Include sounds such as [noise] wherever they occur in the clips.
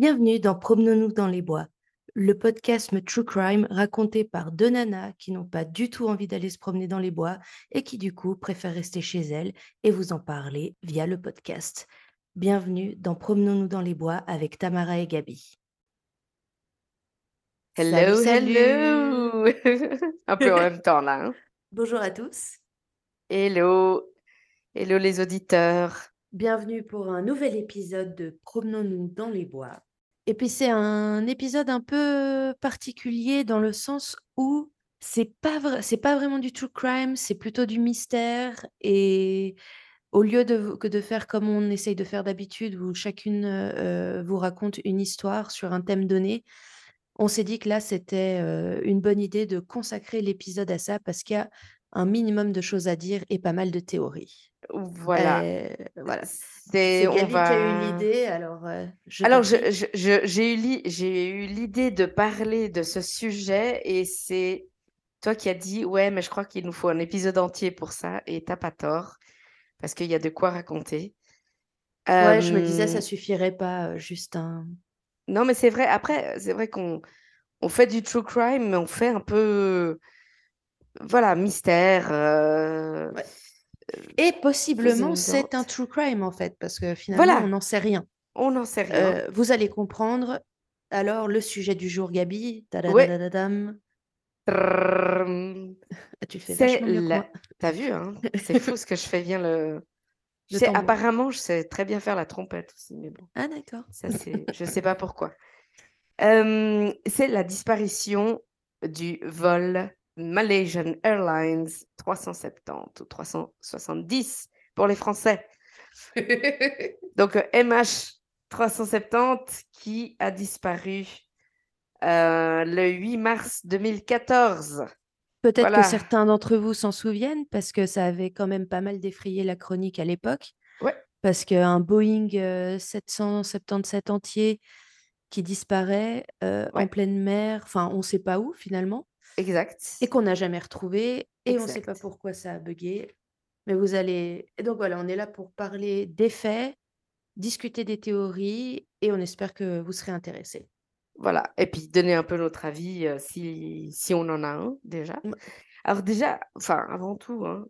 Bienvenue dans Promenons-nous dans les bois, le podcast True Crime raconté par deux nanas qui n'ont pas du tout envie d'aller se promener dans les bois et qui du coup préfèrent rester chez elles et vous en parler via le podcast. Bienvenue dans Promenons-nous dans les bois avec Tamara et Gabi. Hello, Salut, hello! [laughs] Un peu en même temps là. hein. Bonjour à tous. Hello, hello les auditeurs. Bienvenue pour un nouvel épisode de Promenons-nous dans les bois. Et puis c'est un épisode un peu particulier dans le sens où c'est pas pas vraiment du true crime, c'est plutôt du mystère. Et au lieu de, que de faire comme on essaye de faire d'habitude, où chacune vous raconte une histoire sur un thème donné, on s'est dit que là c'était une bonne idée de consacrer l'épisode à ça parce qu'il y a un minimum de choses à dire et pas mal de théories. Voilà. Euh, voilà. C'est, on Gabi qui a eu l'idée, alors euh, je Alors, je, je- j'ai eu l'i- j'ai eu l'idée de parler de ce sujet et c'est toi qui as dit, ouais, mais je crois qu'il nous faut un épisode entier pour ça et t'as pas tort parce qu'il y a de quoi raconter. Ouais, je me disais, ça suffirait pas, euh, juste un... Non, mais c'est vrai, après, c'est vrai qu'on on fait du true crime, mais on fait un peu, voilà, mystère. euh, Ouais. Et possiblement, c'est un true crime, en fait, parce que finalement, Voilà. on n'en sait rien. On n'en sait rien. Euh, vous allez comprendre. Alors, le sujet du jour, Gabi. Ah, Tu le fais vachement mieux la... T'as vu, hein? C'est fou ce que je fais bien le. Je sais, apparemment, je sais très bien faire la trompette aussi, mais bon, Ah, d'accord. ça c'est, je sais pas pourquoi. Euh, c'est la disparition du vol Malaysian Airlines 370 ou 370 pour les Français. [laughs] Donc euh, MH 370 qui a disparu euh, le 8 mars 2014. Peut-être Voilà. que certains d'entre vous s'en souviennent, parce que ça avait quand même pas mal défrayé la chronique à l'époque. Ouais. Parce qu'un Boeing euh, 777 entier qui disparaît euh, en pleine mer, enfin, on ne sait pas où finalement, Exact. et qu'on n'a jamais retrouvé, et on ne sait pas pourquoi ça a bugué. Mais vous allez. Et donc voilà, on est là pour parler des faits, discuter des théories, et on espère que vous serez intéressés. Voilà. Et puis donner un peu notre avis euh, si, si on en a un déjà. Ouais. Alors déjà, enfin avant tout, hein,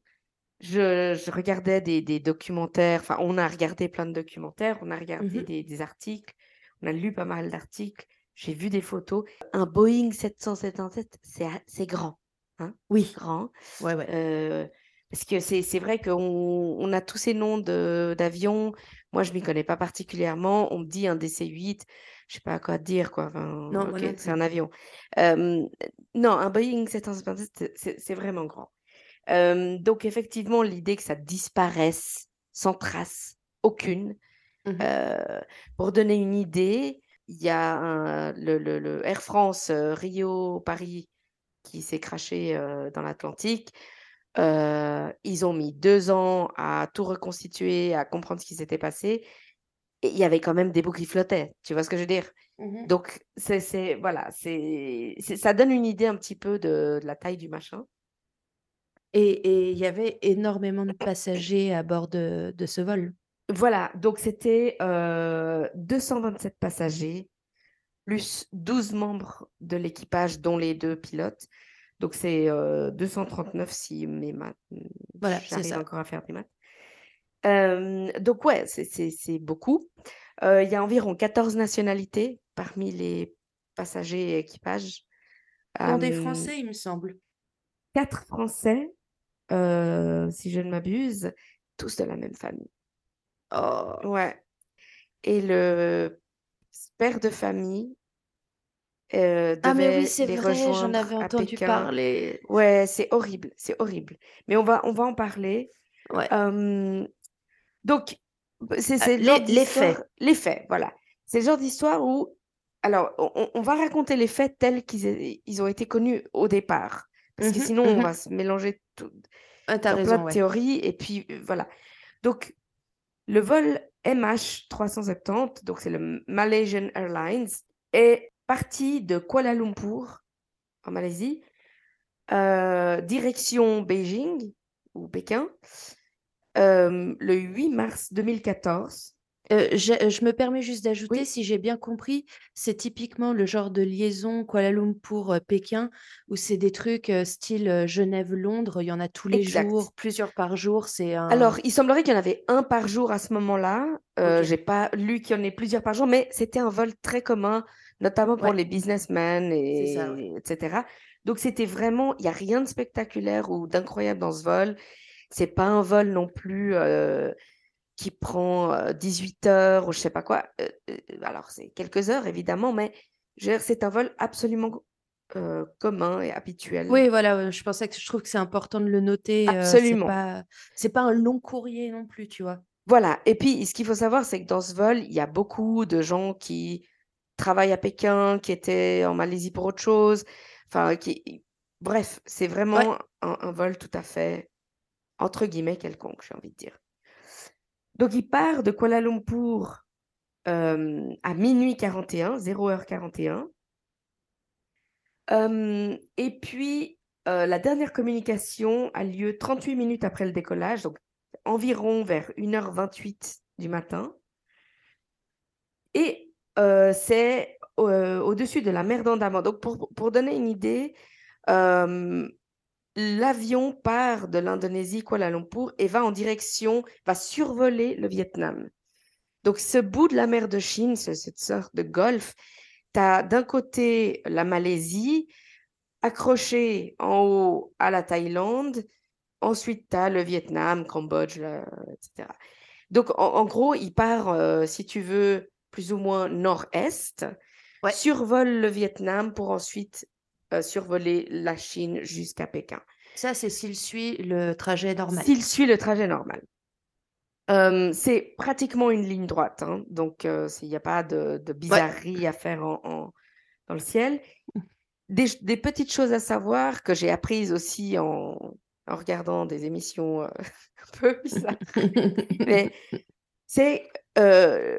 je, je regardais des, des documentaires, enfin on a regardé plein de documentaires, on a regardé Mhm. des, des articles, on a lu pas mal d'articles, j'ai vu des photos. Un Boeing 777, c'est grand, Oui, grand. ouais, ouais. Euh, parce que c'est vrai qu'on on a tous ces noms d'avions. Moi, je m'y connais pas particulièrement. On me dit un DC-8, je sais pas à quoi dire, quoi. Enfin, Non, c'est un avion. Euh, non, un Boeing 777, c'est- vraiment grand. Euh, donc, effectivement, l'idée que ça disparaisse sans trace aucune, Mhm. euh, pour donner une idée, il y a un- le, le- le Air France euh, Rio-Paris qui s'est craché euh, dans l'Atlantique. Euh, ils ont mis deux ans à tout reconstituer, à comprendre ce qui s'était passé. Et il y avait quand même des bouts qui flottaient. Tu vois ce que je veux dire? Mhm. Donc, c'est, voilà, c'est, ça donne une idée un petit peu de, de la taille du machin. Et et il y avait énormément de passagers à bord de, de ce vol. Voilà, donc c'était euh, 227 passagers, plus 12 membres de l'équipage, dont les deux pilotes. Donc c'est euh, 239 si mes maths, Voilà, j'arrive encore à faire des maths. Euh, donc ouais, c'est- beaucoup. Euh, Il y a environ 14 nationalités parmi les passagers et équipages. Dont des Euh, Français, il me semble. quatre Français, euh, si je ne m'abuse, tous de la même famille. Oh. Ouais. Et le père de famille euh, Ah mais oui, devait c'est les vrai, j'en avais entendu parler. Ouais, c'est horrible, c'est horrible. Mais on va, on va en parler. Ouais. Euh, donc, c'est genre les, les faits. les faits, voilà. C'est le genre d'histoire où, alors, on, on va raconter les faits tels qu'ils ils ont été connus au départ. Parce que Mhm, sinon, on mhm. va se mélanger tout, Ah, t'as plein raison, de ouais. théories. Et puis, euh, voilà. Donc, le vol MH370, donc c'est le Malaysian Airlines, est parti de Kuala Lumpur, en Malaisie, euh, direction Beijing ou Pékin, euh, le 8 mars 2014. Euh, je, je me permets juste d'ajouter, Oui. si j'ai bien compris, c'est typiquement le genre de liaison Kuala Lumpur-Pékin où c'est des trucs euh, style euh, Genève-Londres, il y en a tous les Exact. jours, plusieurs par jour. C'est un. Alors, il semblerait qu'il y en avait un par jour à ce moment-là. Euh, Ok. J'ai pas lu qu'il y en ait plusieurs par jour, mais c'était un vol très commun, notamment pour Ouais. les businessmen, et, C'est ça, ouais. etc. Donc, c'était vraiment, il n'y a rien de spectaculaire ou d'incroyable dans ce vol. C'est pas un vol non plus euh, qui prend euh, 18 heures ou je sais pas quoi. Euh, euh, alors, c'est quelques heures, évidemment, mais c'est un vol absolument euh, commun et habituel. Oui, voilà, euh, je pensais que je trouve que c'est important de le noter. euh, Absolument. c'est pas, c'est pas un long courrier non plus, tu vois. Voilà. Et puis, ce qu'il faut savoir, c'est que dans ce vol, il y a beaucoup de gens qui travaillent à Pékin, qui étaient en Malaisie pour autre chose. Enfin, qui... Bref, c'est vraiment un, un vol tout à fait, entre guillemets, quelconque, j'ai envie de dire. Donc, il part de Kuala Lumpur euh, à minuit 41, 0h41. Euh, et puis, euh, la dernière communication a lieu 38 minutes après le décollage, donc environ vers 1h28 du matin. Et c'est au-dessus de la mer d'Andaman. Donc, pour, pour donner une idée, l'avion part de l'Indonésie, Kuala Lumpur, et va en direction, va survoler le Vietnam. Donc, ce bout de la mer de Chine, ce- cette sorte de golfe, tu as d'un côté la Malaisie, accroché en haut à la Thaïlande, ensuite tu as le Vietnam, Cambodge, là, etc. Donc, en, en gros, il part, euh, si tu veux, plus ou moins nord-est, Ouais. survole le Vietnam pour ensuite euh, survoler la Chine jusqu'à Pékin. Ça, c'est s'il suit le trajet normal. S'il suit le trajet normal. Euh, c'est pratiquement une ligne droite, hein, donc euh, il n'y a pas de, de bizarrerie à faire en, en- dans le ciel. Des, petites choses à savoir que j'ai apprises aussi en, en regardant des émissions euh, [laughs] un peu bizarres. Mais c'est euh,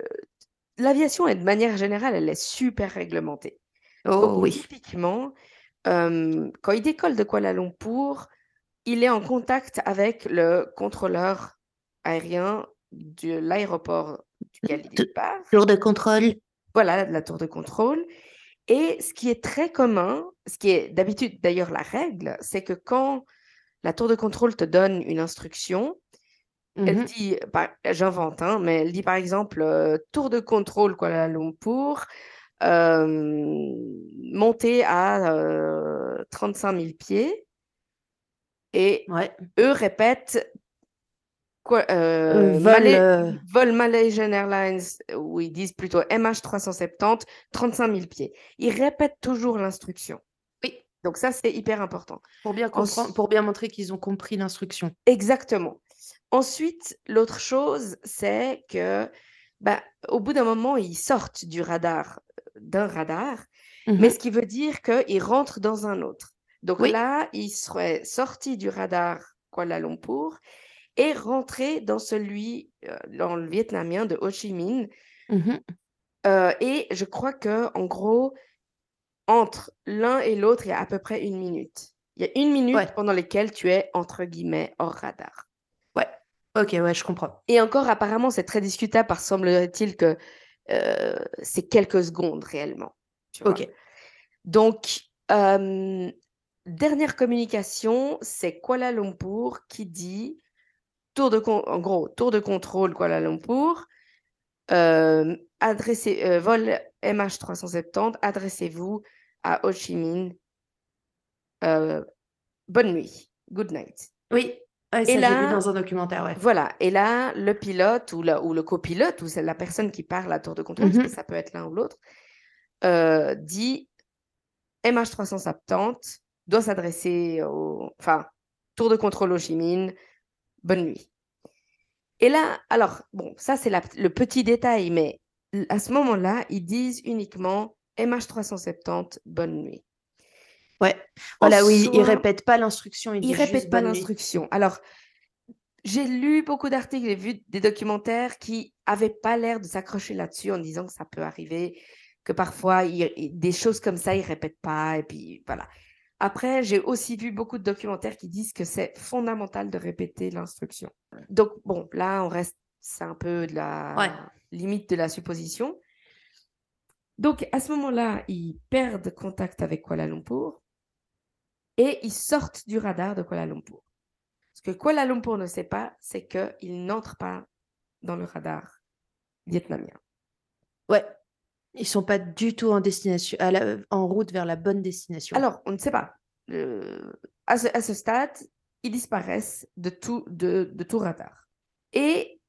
l'aviation est de manière générale, elle est super réglementée. Oh Donc, oui. typiquement, euh, quand il décolle de Kuala Lumpur, il est en contact avec le contrôleur aérien de l'aéroport duquel il part. Jour de contrôle. Voilà, la tour de contrôle. Et ce qui est très commun, ce qui est d'habitude d'ailleurs la règle, c'est que quand la tour de contrôle te donne une instruction, elle Mhm. dit, par- j'invente, hein, mais elle dit par exemple euh, tour de contrôle Kuala Lumpur, euh, montée à euh, 35 000 pieds. Et Ouais. eux répètent quoi, Euh, euh, vol, Malay- euh, vol Malaysian Airlines, où ils disent plutôt MH370, 35 000 pieds. Ils répètent toujours l'instruction. Oui. Donc ça, c'est hyper important. Pour bien Ensuite- pour bien montrer qu'ils ont compris l'instruction. Exactement. Ensuite, l'autre chose, c'est que bah, au bout d'un moment, ils sortent du radar, d'un radar, mais Mhm. ce qui veut dire qu'ils rentrent dans un autre. Donc Oui. là, ils seraient sortis du radar Kuala Lumpur et rentrés dans celui, euh, dans le vietnamien de Ho Chi Minh. Mhm. Euh, et je crois que en gros, entre l'un et l'autre, il y a à peu près une minute. Il y a une minute Ouais. pendant laquelle tu es, entre guillemets, hors radar. Ouais. Ok, ouais, je comprends. Et encore, apparemment, c'est très discutable parce semblerait-il que euh, c'est quelques secondes réellement. tu vois. Ok. Donc, euh, dernière communication, c'est Kuala Lumpur qui dit, tour de en gros, tour de contrôle Kuala Lumpur, euh, adressez, vol MH370, adressez-vous à Ho Chi Minh. Bonne nuit, good night. Oui. Ouais, Et ça, là- vu dans un documentaire, ouais. Voilà, et là, le pilote ou, la- ou le copilote, ou c'est la personne qui parle à tour de contrôle, parce Mhm. que ça peut être l'un ou l'autre, euh, dit MH370 doit s'adresser au... Enfin, tour de contrôle Ho Chi Minh, bonne nuit. Et là, alors, bon, ça c'est le petit détail, mais à ce moment-là, ils disent uniquement MH370, bonne nuit. Ouais. Voilà, En oui, ils soi- répètent pas l'instruction, ils ils répètent pas l'instruction. Alors, j'ai lu beaucoup d'articles, j'ai vu des documentaires qui avaient pas l'air de s'accrocher là-dessus en disant que ça peut arriver, que parfois ils- ils- des choses comme ça ils répètent pas et puis voilà. Après, j'ai aussi vu beaucoup de documentaires qui disent que c'est fondamental de répéter l'instruction. Donc bon, là on reste c'est un peu de la Ouais. limite de la supposition. Donc, à ce moment-là, ils perdent contact avec Kuala Lumpur et ils sortent du radar de Kuala Lumpur. Ce que Kuala Lumpur ne sait pas, c'est qu'ils n'entrent pas dans le radar vietnamien. Ouais. Ils sont pas du tout en destination, à la- en route vers la bonne destination. Alors, on ne sait pas. Euh, à, ce, à ce stade, ils disparaissent de tout, de, de tout radar. Et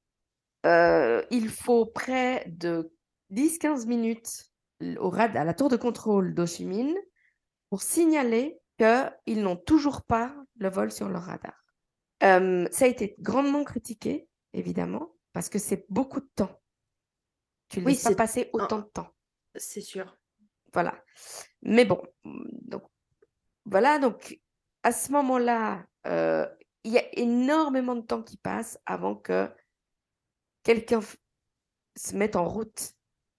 euh, il faut près de 10-15 minutes au à la tour de contrôle d'Ho Chi Minh pour signaler qu'ils n'ont toujours pas le vol sur leur radar. Euh, ça a été grandement critiqué, évidemment, parce que c'est beaucoup de temps. Tu ne Oui, laisses pas passer autant de temps. c'est sûr. Voilà. Mais bon, donc voilà, donc à ce moment-là, euh, il y a énormément de temps qui passe avant que quelqu'un se mette en route,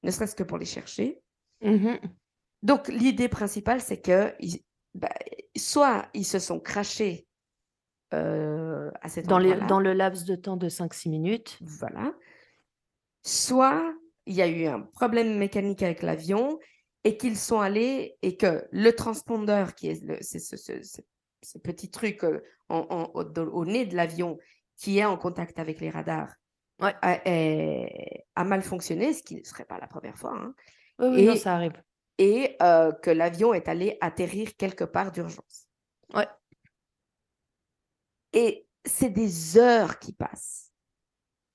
ne serait-ce que pour les chercher. Mhm. Donc l'idée principale, c'est que bah, soit ils se sont crachés euh, à cet Dans, les, endroit-là, dans le laps de temps de 5-6 minutes. Voilà. Soit il y a eu un problème mécanique avec l'avion et qu'ils sont allés et que le transpondeur, qui est le, ce, ce- ce- ce petit truc euh, en- en- au, nez de l'avion qui est en contact avec les radars, Ouais. a, mal fonctionné, ce qui ne serait pas la première fois, hein, Oui, oui, non, ça arrive. Et euh, que l'avion est allé atterrir quelque part d'urgence. Ouais. Et c'est des heures qui passent.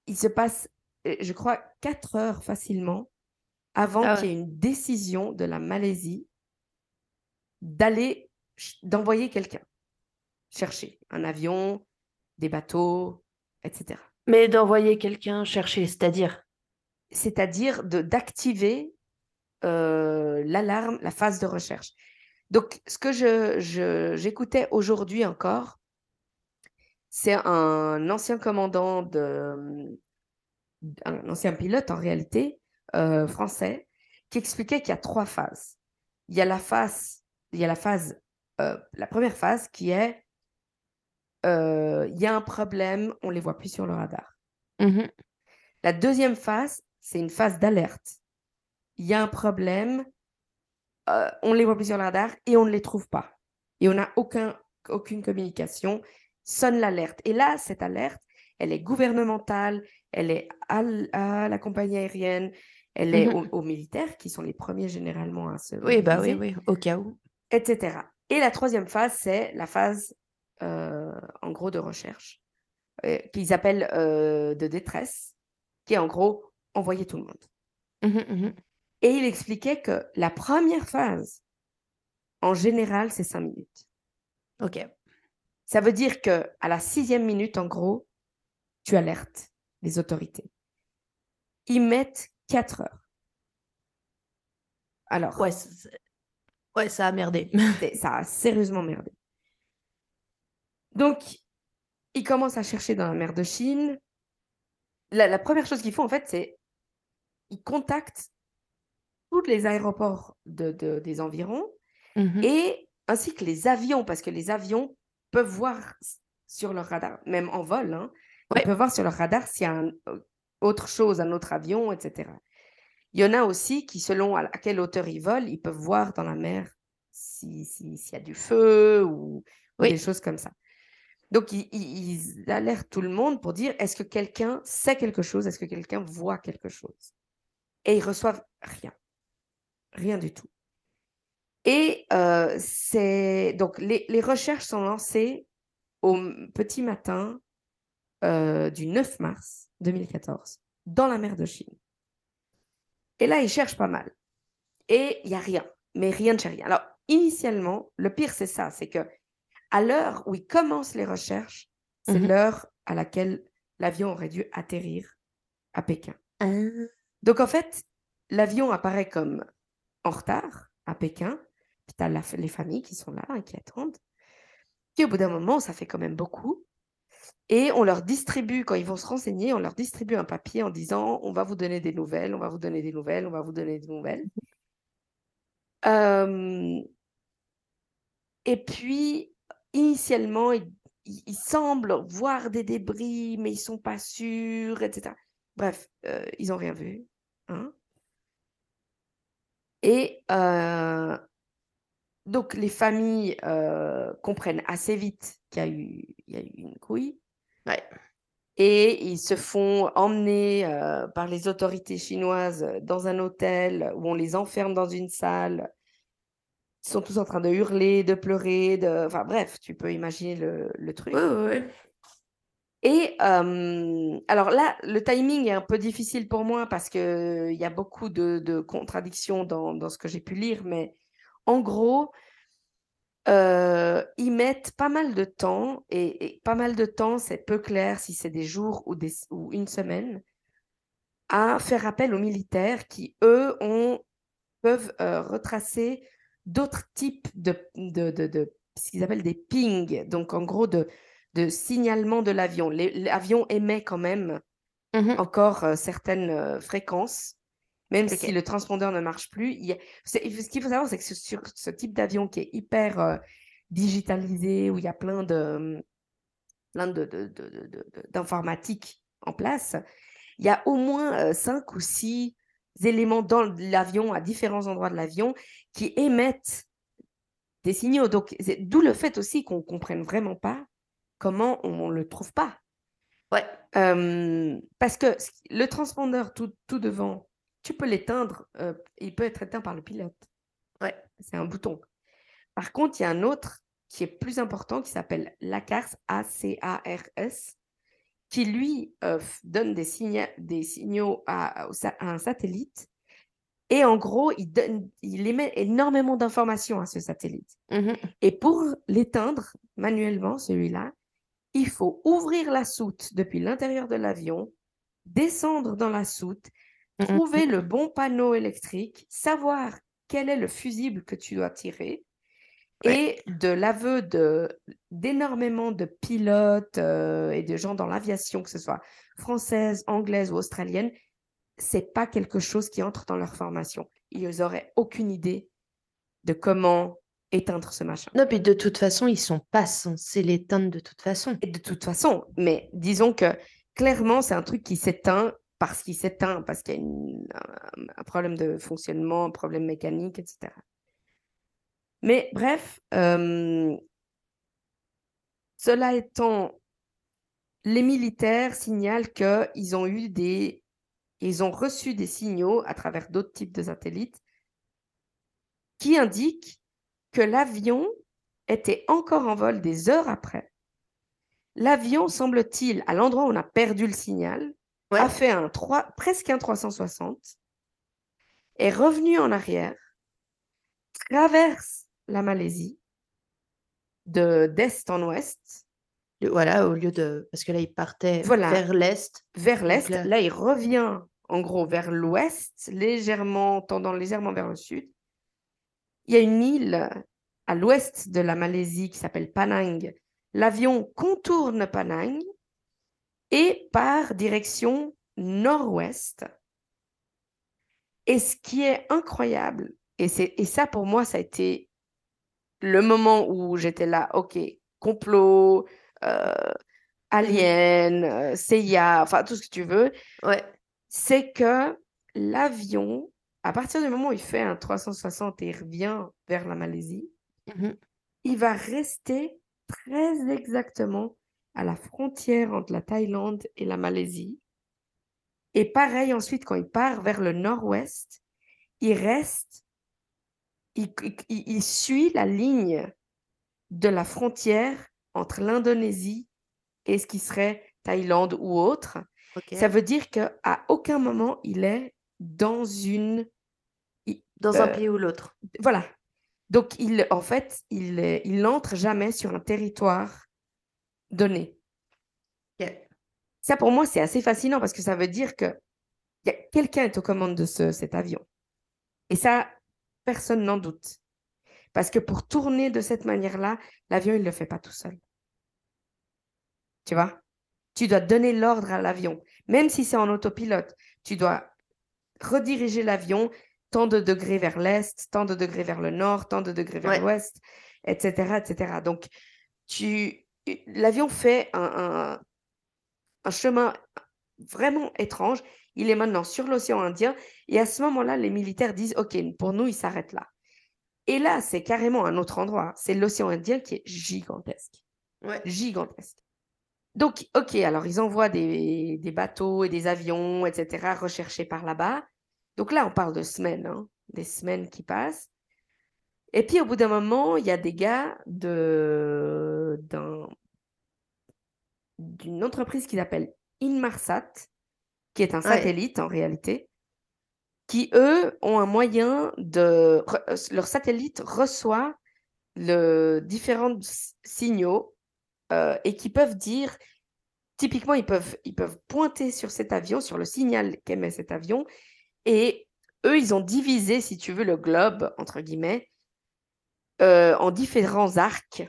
Il se passe, euh, je crois, quatre heures facilement avant Ah qu'il y ait une décision de la Malaisie d'aller, d'envoyer quelqu'un chercher un avion, des bateaux, etc. Mais d'envoyer quelqu'un chercher, c'est-à-dire? C'est-à-dire de d'activer euh, l'alarme, la phase de recherche. Donc, ce que je, je- j'écoutais aujourd'hui encore, c'est un ancien commandant de, un ancien pilote en réalité, euh, français, qui expliquait qu'il y a trois phases. Il y a la phase, il y a la phase, euh, la première phase qui est, il y a un problème, on les voit plus sur le radar. Mhm. La deuxième phase, c'est une phase d'alerte. Il y a un problème, euh, on les voit plus sur le radar et on ne les trouve pas. Et on n'a aucun, aucune communication. Sonne l'alerte. Et là, cette alerte, elle est gouvernementale, elle est à, la compagnie aérienne, elle est Mhm. aux, aux militaires, qui sont les premiers généralement à se Oui, bah oui, oui, au cas où. etc. Et la troisième phase, c'est la phase, euh, en gros, de recherche, euh, qu'ils appellent euh, de détresse, qui est en gros envoyer tout le monde. Mhm, mhm. Et il expliquait que la première phase, en général, c'est cinq minutes. Ok. Ça veut dire que à la sixième minute, en gros, tu alertes les autorités. Ils mettent quatre heures. Alors, Ouais, ouais, ça a merdé. [laughs] ça a sérieusement merdé. Donc, ils commencent à chercher dans la mer de Chine. La, la première chose qu'ils font, en fait, c'est ils contactent tous les aéroports de- de- des environs Mhm. et ainsi que les avions, parce que les avions peuvent voir sur leur radar, même en vol, hein, Ouais. ils peuvent voir sur leur radar s'il y a un- euh, autre chose, un autre avion, etc. Il y en a aussi qui, selon à, à quelle hauteur ils volent, ils peuvent voir dans la mer si- si- s'il y a du feu ou, des choses comme ça. Donc, ils, ils- ils alertent tout le monde pour dire est-ce que quelqu'un sait quelque chose? Est-ce que quelqu'un voit quelque chose? Et ils reçoivent rien. Rien du tout. Et euh, c'est donc les, les recherches sont lancées au petit matin euh, du 9 mars 2014 dans la mer de Chine. Et là, ils cherchent pas mal. Et il n'y a rien, mais rien de chez rien. Alors, initialement, le pire, c'est ça, c'est que à l'heure où ils commencent les recherches, c'est Mhm. l'heure à laquelle l'avion aurait dû atterrir à Pékin. Ah. Donc, en fait, l'avion apparaît comme en retard à Pékin. Puis tu as les familles qui sont là et qui attendent. Puis au bout d'un moment, ça fait quand même beaucoup. Et on leur distribue, quand ils vont se renseigner, on leur distribue un papier en disant on va vous donner des nouvelles, on va vous donner des nouvelles, on va vous donner des nouvelles. Euh, Et puis, initialement, ils semblent voir des débris, mais ils sont pas sûrs, etc. Bref, euh, ils n'ont rien vu. hein. Et euh, donc, les familles euh, comprennent assez vite qu'il y, a eu- il y a eu une couille. Ouais. Et ils se font emmener euh, par les autorités chinoises dans un hôtel où on les enferme dans une salle. Ils sont tous en train de hurler, de pleurer, de... Enfin bref, tu peux imaginer le, le truc. Ouais, ouais. Et alors là, le timing est un peu difficile pour moi parce qu'il y a beaucoup de, contradictions dans, ce que j'ai pu lire, mais en gros, ils mettent pas mal de temps, et, pas mal de temps, c'est peu clair si c'est des jours ou, une semaine, à faire appel aux militaires qui, eux, ont, peuvent euh, retracer d'autres types de, de- ce qu'ils appellent des pings, donc en gros de, de signalement de l'avion. L'avion émet quand même Mhm. encore euh, certaines euh, fréquences, même si le transpondeur ne marche plus. Il a- ce qu'il faut savoir, c'est que sur ce type d'avion qui est hyper euh, digitalisé, où il y a plein de plein de, de- de- de- de- de- d'informatique en place, il y a au moins cinq ou six éléments dans l'avion, à différents endroits de l'avion, qui émettent des signaux. Donc, d'où le fait aussi qu'on ne comprenne vraiment pas comment on ne le trouve pas. Ouais. Euh, parce que le transpondeur tout, tout devant, tu peux l'éteindre, euh, il peut être éteint par le pilote. Ouais. C'est un bouton. Par contre, il y a un autre qui est plus important qui s'appelle l'ACARS, A-C-A-R-S, qui lui euh, donne des, signa- des signaux à, un satellite. Et en gros, il, donne, il émet énormément d'informations à ce satellite. Mhm. Et pour l'éteindre manuellement, celui-là, il faut ouvrir la soute depuis l'intérieur de l'avion, descendre dans la soute, trouver le bon panneau électrique, savoir quel est le fusible que tu dois tirer. Ouais. Et de l'aveu d'énormément de pilotes euh, et de gens dans l'aviation, que ce soit française, anglaise ou australienne, c'est pas quelque chose qui entre dans leur formation. Ils auraient aucune idée de comment éteindre ce machin. Non, puis de toute façon, ils sont pas censés l'éteindre de toute façon. Et de toute façon, mais disons que clairement, c'est un truc qui s'éteint parce qu'il s'éteint, parce qu'il y a une- un, un problème de fonctionnement, un problème mécanique, etc. Mais bref, euh, cela étant, les militaires signalent qu'ils ont eu des, ils ont reçu des signaux à travers d'autres types de satellites qui indiquent que l'avion était encore en vol des heures après. L'avion, semble-t-il, à l'endroit où on a perdu le signal, Ouais. a fait un 3, presque un 360, est revenu en arrière, traverse la Malaisie de d'est en ouest, Voilà, au lieu de. Parce que là, ils partaient Voilà. vers l'est. vers l'est. là- Là, il revient en gros vers l'ouest, légèrement, tendant légèrement vers le sud. Il y a une île à l'ouest de la Malaisie qui s'appelle Panang. L'avion contourne Panang et part direction nord-ouest. Et ce qui est incroyable, et, c'est, et ça pour moi, ça a été le moment où j'étais là, ok, complot, euh, alien, euh, CIA, enfin tout ce que tu veux, Ouais. c'est que l'avion, à partir du moment où il fait un 360 et il revient vers la Malaisie, Mhm. il va rester très exactement à la frontière entre la Thaïlande et la Malaisie. Et pareil, ensuite, quand il part vers le nord-ouest, il reste, il, il- il- il suit la ligne de la frontière entre l'Indonésie et ce qui serait Thaïlande ou autre. Ça veut dire qu'à aucun moment il est dans une... Dans un euh, pays ou l'autre. voilà. Donc, il, en fait, il, il n'entre jamais sur un territoire donné. Ça, pour moi, c'est assez fascinant parce que ça veut dire que quelqu'un est aux commandes de ce, cet avion. Et ça, personne n'en doute. Parce que pour tourner de cette manière-là, l'avion, il ne le fait pas tout seul. Tu vois? Tu dois donner l'ordre à l'avion. Même si c'est en autopilote, tu dois rediriger l'avion tant de degrés vers l'est, tant de degrés vers le nord, tant de degrés vers Ouais. l'ouest, etc., etc. Donc, tu, l'avion fait un, un- un chemin vraiment étrange. Il est maintenant sur l'océan Indien. Et à ce moment-là, les militaires disent, OK, pour nous, il s'arrête là. Et là, c'est carrément un autre endroit. C'est l'océan Indien qui est gigantesque. Ouais. Gigantesque. Donc, OK, alors ils envoient des, des bateaux et des avions, etc., recherchés par là-bas. Donc là, on parle de semaines, hein, des semaines qui passent. Et puis, au bout d'un moment, il y a des gars de, d'un, d'une entreprise qui s'appelle Inmarsat, qui est un Ouais. satellite en réalité, qui, eux, ont un moyen de... euh, Leur satellite reçoit le différents signaux euh, et qui peuvent dire... Typiquement, ils peuvent, ils peuvent pointer sur cet avion, sur le signal qu'émet cet avion, et eux, ils ont divisé, si tu veux, le globe, entre guillemets, euh, en différents arcs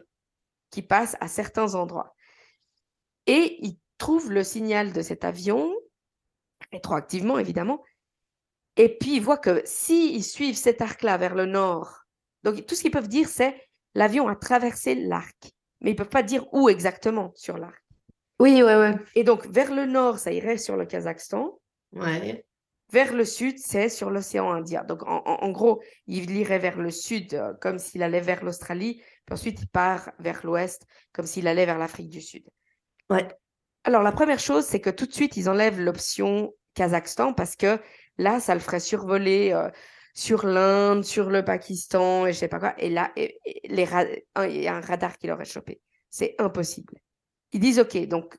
qui passent à certains endroits. Et ils trouvent le signal de cet avion, rétroactivement évidemment, et puis ils voient que s'ils suivent cet arc-là vers le nord, donc tout ce qu'ils peuvent dire, c'est l'avion a traversé l'arc, mais ils ne peuvent pas dire où exactement sur l'arc. Oui, ouais, ouais. Et donc vers le nord, ça irait sur le Kazakhstan, Ouais. Vers le sud, c'est sur l'océan Indien. Donc, en, en- en gros, il irait vers le sud euh, comme s'il allait vers l'Australie, puis ensuite il part vers l'ouest comme s'il allait vers l'Afrique du Sud. Ouais. Alors, la première chose, c'est que tout de suite, ils enlèvent l'option Kazakhstan parce que là, ça le ferait survoler euh, sur l'Inde, sur le Pakistan et je sais pas quoi. Et là, et- et les ra- un- il y a un radar qui l'aurait chopé. C'est impossible. Ils disent, OK, donc,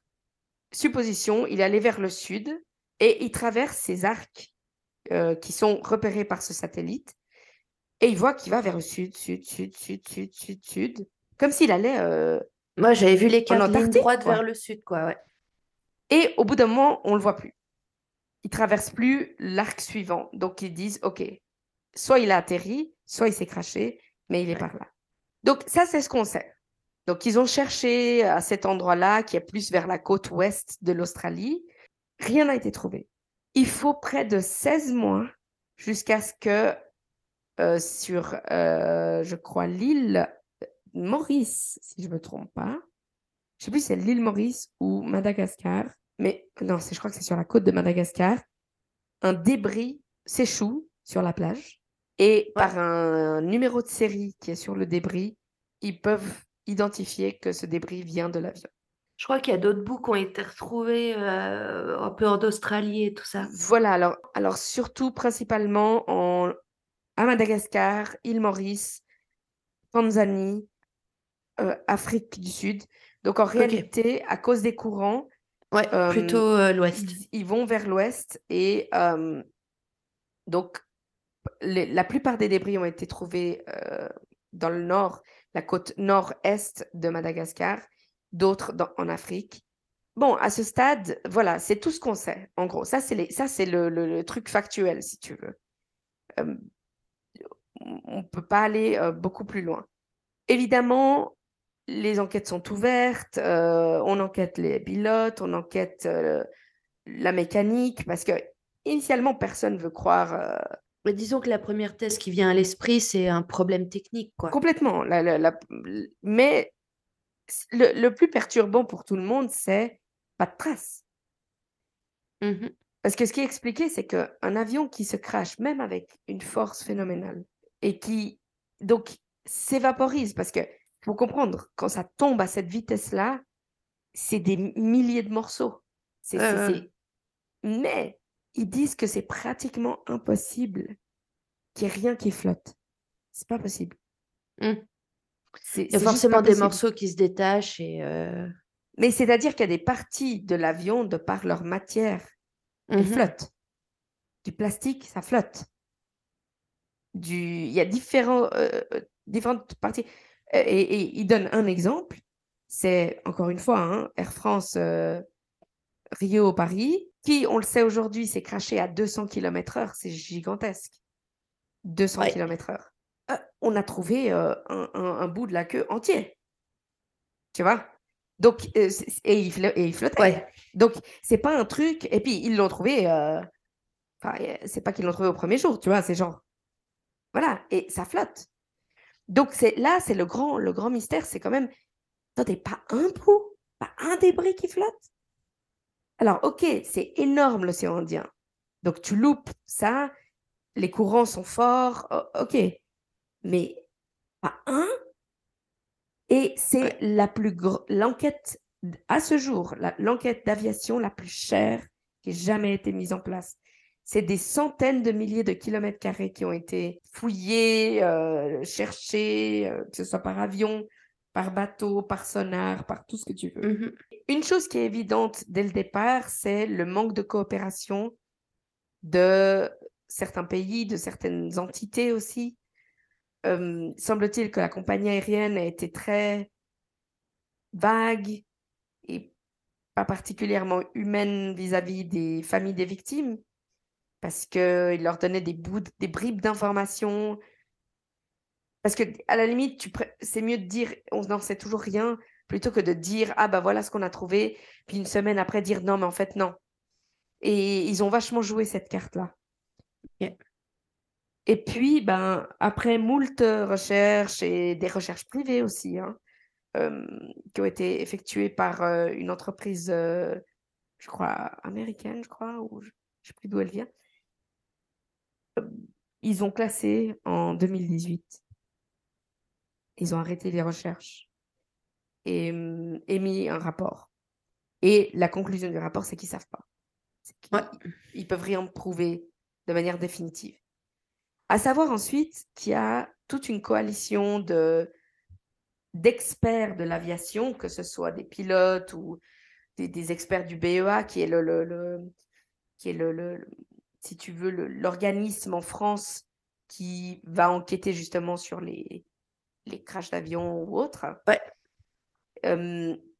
supposition, il allé vers le sud et il traverse ces arcs euh, qui sont repérés par ce satellite et il voit qu'il va vers le sud, sud, sud, sud, sud, sud, sud, comme s'il allait... euh, Moi, j'avais vu les quoi. vers le sud, quoi, ouais. Et au bout d'un moment, on le voit plus. Il traverse plus l'arc suivant. Donc ils disent, OK, soit il a atterri, soit il s'est craché, mais il est Ouais. par là. Donc ça, c'est ce qu'on sait. Donc ils ont cherché à cet endroit-là, qui est plus vers la côte ouest de l'Australie. Rien n'a été trouvé. Il faut près de 16 mois jusqu'à ce que euh, sur, euh, je crois, l'île Maurice, si je ne me trompe pas, je sais plus si c'est l'île Maurice ou Madagascar, mais non, je crois que c'est sur la côte de Madagascar, un débris s'échoue sur la plage et par un numéro de série qui est sur le débris, ils peuvent identifier que ce débris vient de l'avion. Je crois qu'il y a d'autres bouts qui ont été retrouvés euh, un peu en Australie et tout ça. Voilà, alors, alors surtout principalement en, à Madagascar, île Maurice, Tanzanie, euh, Afrique du Sud. Donc en réalité, à cause des courants, Ouais, Euh, plutôt euh, l'ouest. ils, ils vont vers l'ouest et donc les- la plupart des débris ont été trouvés dans le nord, la côte nord-est de Madagascar, d'autres en Afrique. Bon, à ce stade, voilà, c'est tout ce qu'on sait. En gros, ça c'est les, ça c'est le, le- le truc factuel, si tu veux. Euh, on ne peut pas aller euh, beaucoup plus loin. Évidemment, les enquêtes sont ouvertes, euh, on enquête les pilotes, on enquête la mécanique, parce que initialement, personne ne veut croire Mais disons que la première thèse qui vient à l'esprit, c'est un problème technique, quoi. complètement. la- la- la- mais le, le plus perturbant pour tout le monde, c'est pas de traces. Mhm. Parce que ce qui est expliqué, c'est qu'un avion qui se crache, même avec une force phénoménale, et qui donc s'évaporise, parce que faut comprendre, quand ça tombe à cette vitesse-là, c'est des milliers de morceaux. C'est, c'est- Mais ils disent que c'est pratiquement impossible qu'il n'y ait rien qui flotte. C'est pas possible. Mm. C'est, Il y a forcément des morceaux qui se détachent et. euh, Mais c'est-à-dire qu'il y a des parties de l'avion, de par leur matière, elles mhm. flottent. Du plastique, ça flotte. Du... Il y a différents, euh, euh, différentes parties. Et, et il donne un exemple. C'est, encore une fois, hein, Air France euh, Rio-Paris, qui, on le sait aujourd'hui, s'est craché à 200 km/h. C'est gigantesque. 200 Ouais. km/h. Euh, on a trouvé euh, un, un- un bout de la queue entier. Tu vois? Donc, euh, et, il flo- et il flottait. Ouais. Donc, c'est pas un truc. Et puis, ils l'ont trouvé. euh, Enfin, c'est pas qu'ils l'ont trouvé au premier jour, tu vois. C'est genre. Voilà. Et ça flotte. Donc, c'est là, c'est le grand, le grand mystère. C'est quand même. Attendez, pas un bout, pas un débris qui flotte. Alors, ok, c'est énorme l'océan Indien. Donc, tu loupes ça, les courants sont forts, ok. Mais pas un. Et c'est la plus l'enquête à ce jour, l'enquête d'aviation la plus chère qui ait jamais été mise en place. C'est des centaines de milliers de kilomètres carrés qui ont été fouillés, euh, cherchés, euh, que ce soit par avion, par bateau, par sonar, par tout ce que tu veux. Mmh Une chose qui est évidente dès le départ, c'est le manque de coopération de certains pays, de certaines entités aussi. Semble-t-il que la compagnie aérienne a été très vague et pas particulièrement humaine vis-à-vis des familles des victimes, parce qu'il leur donnait des, bribes d'informations. Parce que, à la limite, c'est mieux de dire on n'en sait toujours rien plutôt que de dire ah bah voilà ce qu'on a trouvé, puis une semaine après dire non, mais en fait, non. Et ils ont vachement joué cette carte-là. Et puis, ben, après moult recherches et des recherches privées aussi, hein, qui ont été effectuées par une entreprise, je crois, américaine, je crois, ou je ne sais plus d'où elle vient. Ils ont classé en 2018. Ils ont arrêté les recherches et émis un rapport. Et la conclusion du rapport, c'est qu'ils ne savent pas. Ils, peuvent rien prouver de manière définitive. À savoir ensuite qu'il y a toute une coalition de d'experts de l'aviation, que ce soit des pilotes ou des, experts du BEA, qui est le, le, qui est le, si tu veux, l'organisme en France qui va enquêter justement sur les, les crashs d'avion ou autres.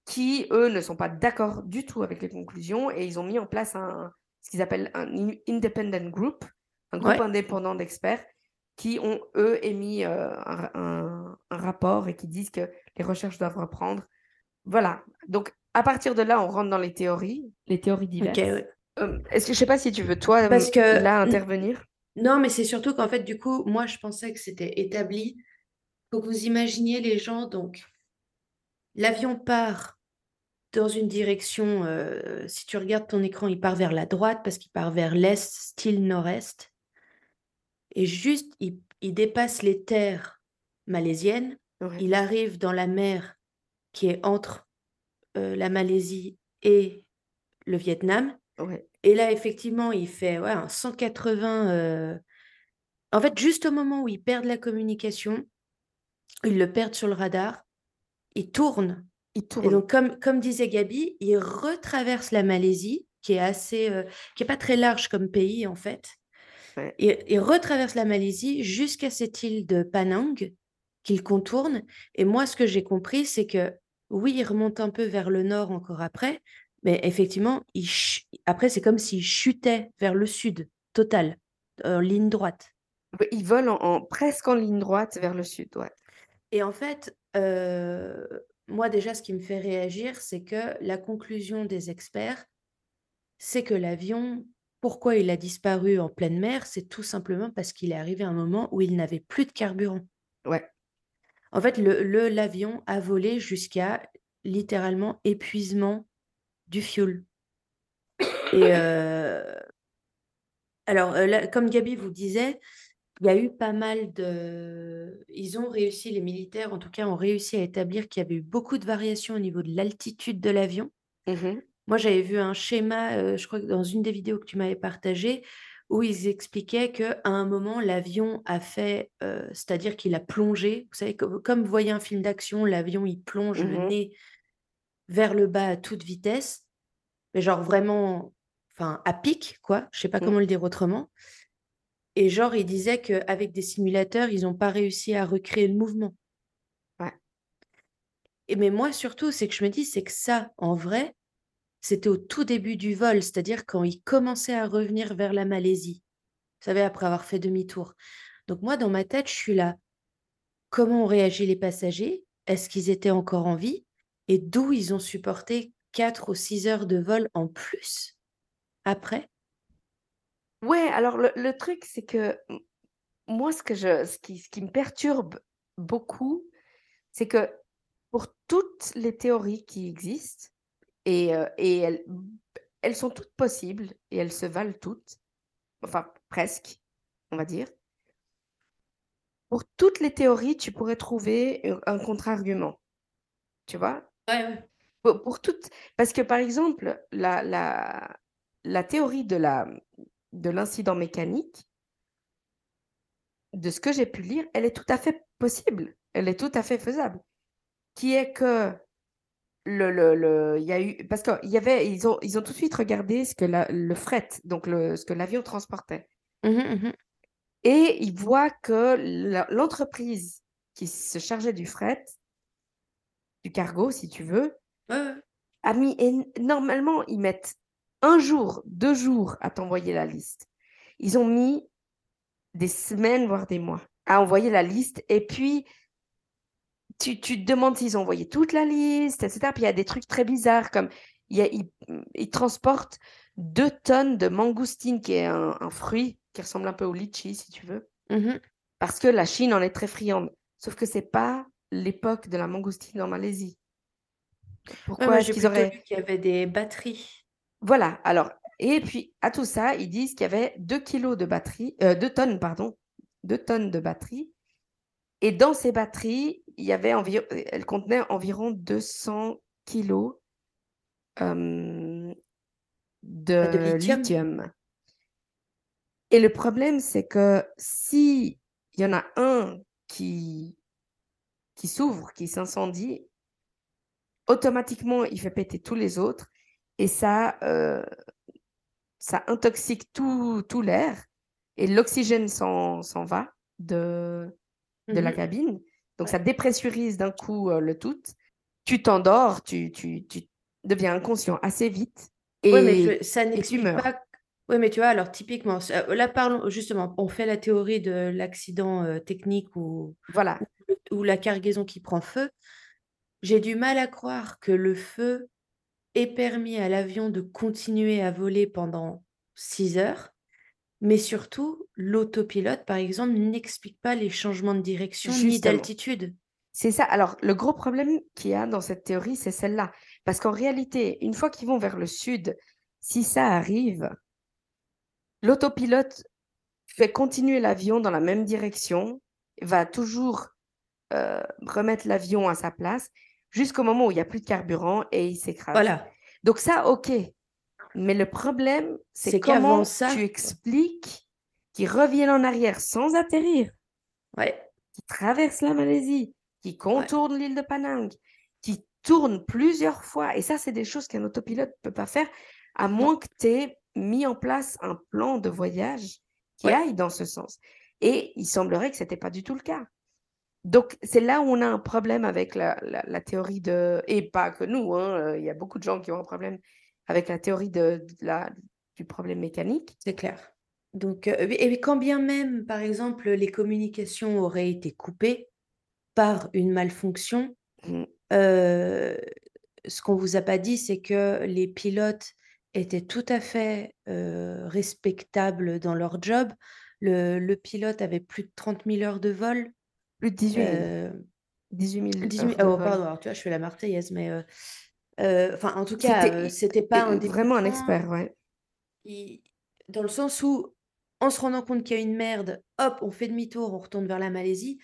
qui, eux, ne sont pas d'accord du tout avec les conclusions et ils ont mis en place un, ce qu'ils appellent un independent group, un groupe indépendant d'experts qui ont, eux, émis euh, un, rapport et qui disent que les recherches doivent reprendre. Voilà. Donc, à partir de là, on rentre dans les théories, les théories diverses. Euh, est-ce que je sais pas si tu veux, toi, Parce que... là, intervenir? Non, mais c'est surtout qu'en fait, du coup, moi, je pensais que c'était établi. Faut que vous imaginiez les gens, donc, l'avion part dans une direction, euh, si tu regardes ton écran, il part vers la droite parce qu'il part vers l'est, style nord-est. Et juste, il, dépasse les terres malaisiennes. Il arrive dans la mer qui est entre euh, la Malaisie et le Vietnam. Et là, effectivement, il fait ouais, un 180. Euh, en fait, juste au moment où ils perdent la communication, ils le perdent sur le radar, il tourne et donc, comme, comme disait Gabi, il retraverse la Malaisie, qui est assez, euh, qui est pas très large comme pays en fait. Et, retraverse la Malaisie jusqu'à cette île de Panang qu'il contourne. Et moi, ce que j'ai compris, c'est que oui, il remonte un peu vers le nord encore après, mais effectivement, il après, c'est comme s'il chutait vers le sud, total, en ligne droite. Il vole en, presque en ligne droite vers le sud, ouais. Et en fait, euh, moi déjà, ce qui me fait réagir, c'est que la conclusion des experts, c'est que l'avion, pourquoi il a disparu en pleine mer, c'est tout simplement parce qu'il est arrivé à un moment où il n'avait plus de carburant. Ouais. En fait, le, l'avion a volé jusqu'à littéralement épuisement du fuel. Et [coughs] euh, alors, euh, comme Gabi vous disait, il y a eu pas mal de... Ils ont réussi, les militaires en tout cas, ont réussi à établir qu'il y avait eu beaucoup de variations au niveau de l'altitude de l'avion. Mmh Moi, j'avais vu un schéma, euh, je crois que dans une des vidéos que tu m'avais partagées, où ils expliquaient qu'à un moment, l'avion a fait, euh, c'est-à-dire qu'il a plongé. Vous savez, comme, comme vous voyez un film d'action, l'avion, il plonge le mmh nez vers le bas à toute vitesse, mais genre vraiment, enfin, à pic, quoi. Je sais pas mmh. comment le dire autrement. Et genre, il disait qu'avec des simulateurs, ils n'ont pas réussi à recréer le mouvement. Ouais. Et mais moi, surtout, c'est que je me dis, c'est que ça, en vrai, c'était au tout début du vol, c'est-à-dire quand ils commençaient à revenir vers la Malaisie. Vous savez, après avoir fait demi-tour. Donc moi, dans ma tête, je suis là. Comment ont réagi les passagers? Est-ce qu'ils étaient encore en vie? Et d'où ils ont supporté 4 ou 6 heures de vol en plus après? Ouais, alors le, truc, c'est que moi, ce, que je, ce, qui, ce qui me perturbe beaucoup, c'est que pour toutes les théories qui existent, et, et elles sont toutes possibles et elles se valent toutes, enfin presque, on va dire. Pour toutes les théories, tu pourrais trouver un contre-argument. Tu vois? Ouais, ouais. pour, pour toutes, parce que par exemple, la, la, la théorie de l'incident mécanique, de ce que j'ai pu lire, elle est tout à fait possible, elle est tout à fait faisable. Qui est que le, le, le y a eu parce qu'il y avait ils ont ils ont tout de suite regardé ce que la- le fret, donc le, ce que l'avion transportait. Mhm, mhm. Et ils voient que l'entreprise qui se chargeait du fret, du cargo, si tu veux, Ouais, a mis normalement ils mettent un jour, deux jours à t'envoyer la liste. Ils ont mis des semaines, voire des mois à envoyer la liste. Et puis tu, tu te demandes s'ils ont envoyé toute la liste, etc. Puis il y a des trucs très bizarres comme il ils, ils transportent deux tonnes de mangoustine, qui est un, un fruit qui ressemble un peu au litchi, si tu veux, Mhm. parce que la Chine en est très friande. Sauf que c'est pas l'époque de la mangoustine en Malaisie. Ouais, Pourquoi j'ai qu'ils auraient... qu'il y avait des batteries. Voilà, alors, et puis à tout ça, ils disent qu'il y avait 2 kilos de batterie, euh, 2 tonnes, pardon, 2 tonnes de batterie. Et dans ces batteries, il y avait environ, elles contenaient environ 200 kilos euh, de, de lithium. lithium. Et le problème, c'est que si il y en a un qui, qui s'ouvre, qui s'incendie, automatiquement, il fait péter tous les autres et ça, euh, ça intoxique tout, tout l'air et l'oxygène s'en s'en va de, de la Mhm. cabine. Donc, ça dépressurise d'un coup euh, le tout. Tu t'endors, tu, tu, tu deviens inconscient assez vite et, Ouais, mais je- ça et tu n'explique meurs. pas. Oui, mais tu vois, alors typiquement, ça- là parlons justement, on fait la théorie de l'accident euh, technique ou, Voilà, ou la cargaison qui prend feu. J'ai du mal à croire que le feu ait permis à l'avion de continuer à voler pendant six heures, mais surtout, l'autopilote, par exemple, n'explique pas les changements de direction ni d'altitude. C'est ça. Alors, le gros problème qu'il y a dans cette théorie, c'est celle-là. Parce qu'en réalité, une fois qu'ils vont vers le sud, si ça arrive, l'autopilote fait continuer l'avion dans la même direction, va toujours euh, remettre l'avion à sa place jusqu'au moment où il n'y a plus de carburant et il s'écrase. Voilà. Donc ça, ok. Mais le problème, c'est comment ça- tu expliques qu'ils reviennent en arrière sans atterrir, Ouais. qui traversent la Malaisie, qui contournent l'île de Panang, qui tournent plusieurs fois. Et ça, c'est des choses qu'un autopilote ne peut pas faire, à moins que tu aies mis en place un plan de voyage qui Ouais. aille dans ce sens. Et il semblerait que ce n'était pas du tout le cas. Donc, c'est là où on a un problème avec la, la- la théorie de... Et pas que nous, hein, euh, il y a beaucoup de gens qui ont un problème avec la théorie de, de la, du problème mécanique. C'est clair. Donc, euh, et quand bien même, par exemple, les communications auraient été coupées par une malfonction, Mm. euh, ce qu'on vous a pas dit, c'est que les pilotes étaient tout à fait euh, respectables dans leur job. Le, le pilote avait plus de 30 000 heures de vol. Plus de 18 000. euh, 18 000 18 000 heures de oh, pardon, alors tu vois, je fais la Marseillaise, mais enfin, en tout cas, C'était- euh, pas un Euh, Vraiment un expert, ouais. dans le sens où, en se rendant compte qu'il y a une merde, hop, on fait demi-tour, on retourne vers la Malaisie.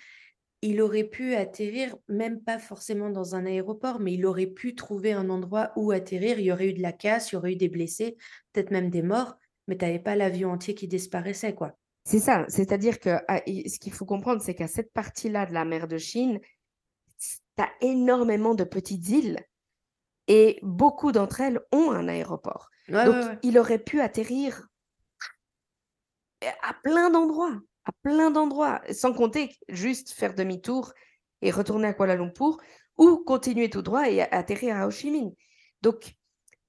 Il aurait pu atterrir, même pas forcément dans un aéroport, mais il aurait pu trouver un endroit où atterrir. Il y aurait eu de la casse, il y aurait eu des blessés, peut-être même des morts, mais tu n'avais pas l'avion entier qui disparaissait, quoi. C'est ça, c'est-à-dire que ah, ce qu'il faut comprendre, c'est qu'à cette partie-là de la mer de Chine, tu as énormément de petites îles et beaucoup d'entre elles ont un aéroport. Ouais, Donc, ouais, ouais. il aurait pu atterrir à plein d'endroits, à plein d'endroits, sans compter juste faire demi-tour et retourner à Kuala Lumpur ou continuer tout droit et atterrir à Ho Chi Minh. Donc,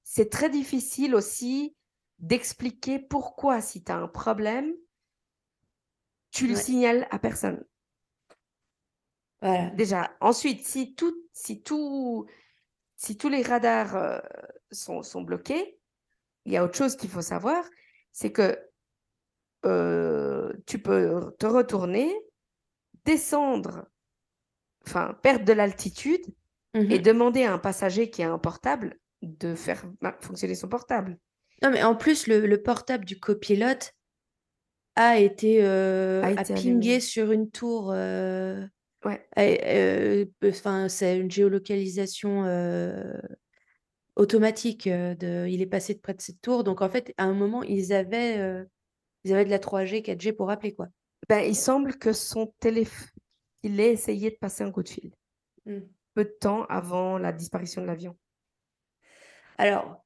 c'est très difficile aussi d'expliquer pourquoi, si tu as un problème, tu le signales à personne. Voilà. Déjà, ensuite, si, tout, si, tout, si tous les radars euh, sont, sont bloqués, il y a autre chose qu'il faut savoir, c'est que euh, tu peux te retourner, descendre, enfin, perdre de l'altitude et Mhm. demander à un passager qui a un portable de faire fonctionner son portable. Non, mais en plus, le, le portable du copilote a été, euh, A a été pingé allumé. sur une tour. euh, Ouais. et, euh, Enfin, c'est une géolocalisation euh, automatique. de, il est passé de près de cette tour. Donc, en fait, à un moment, ils avaient, euh, ils avaient de la 3G, 4G pour appeler, quoi. Ben, il semble que son téléphone, il ait essayé de passer un coup de fil Mm. peu de temps avant la disparition de l'avion. Alors,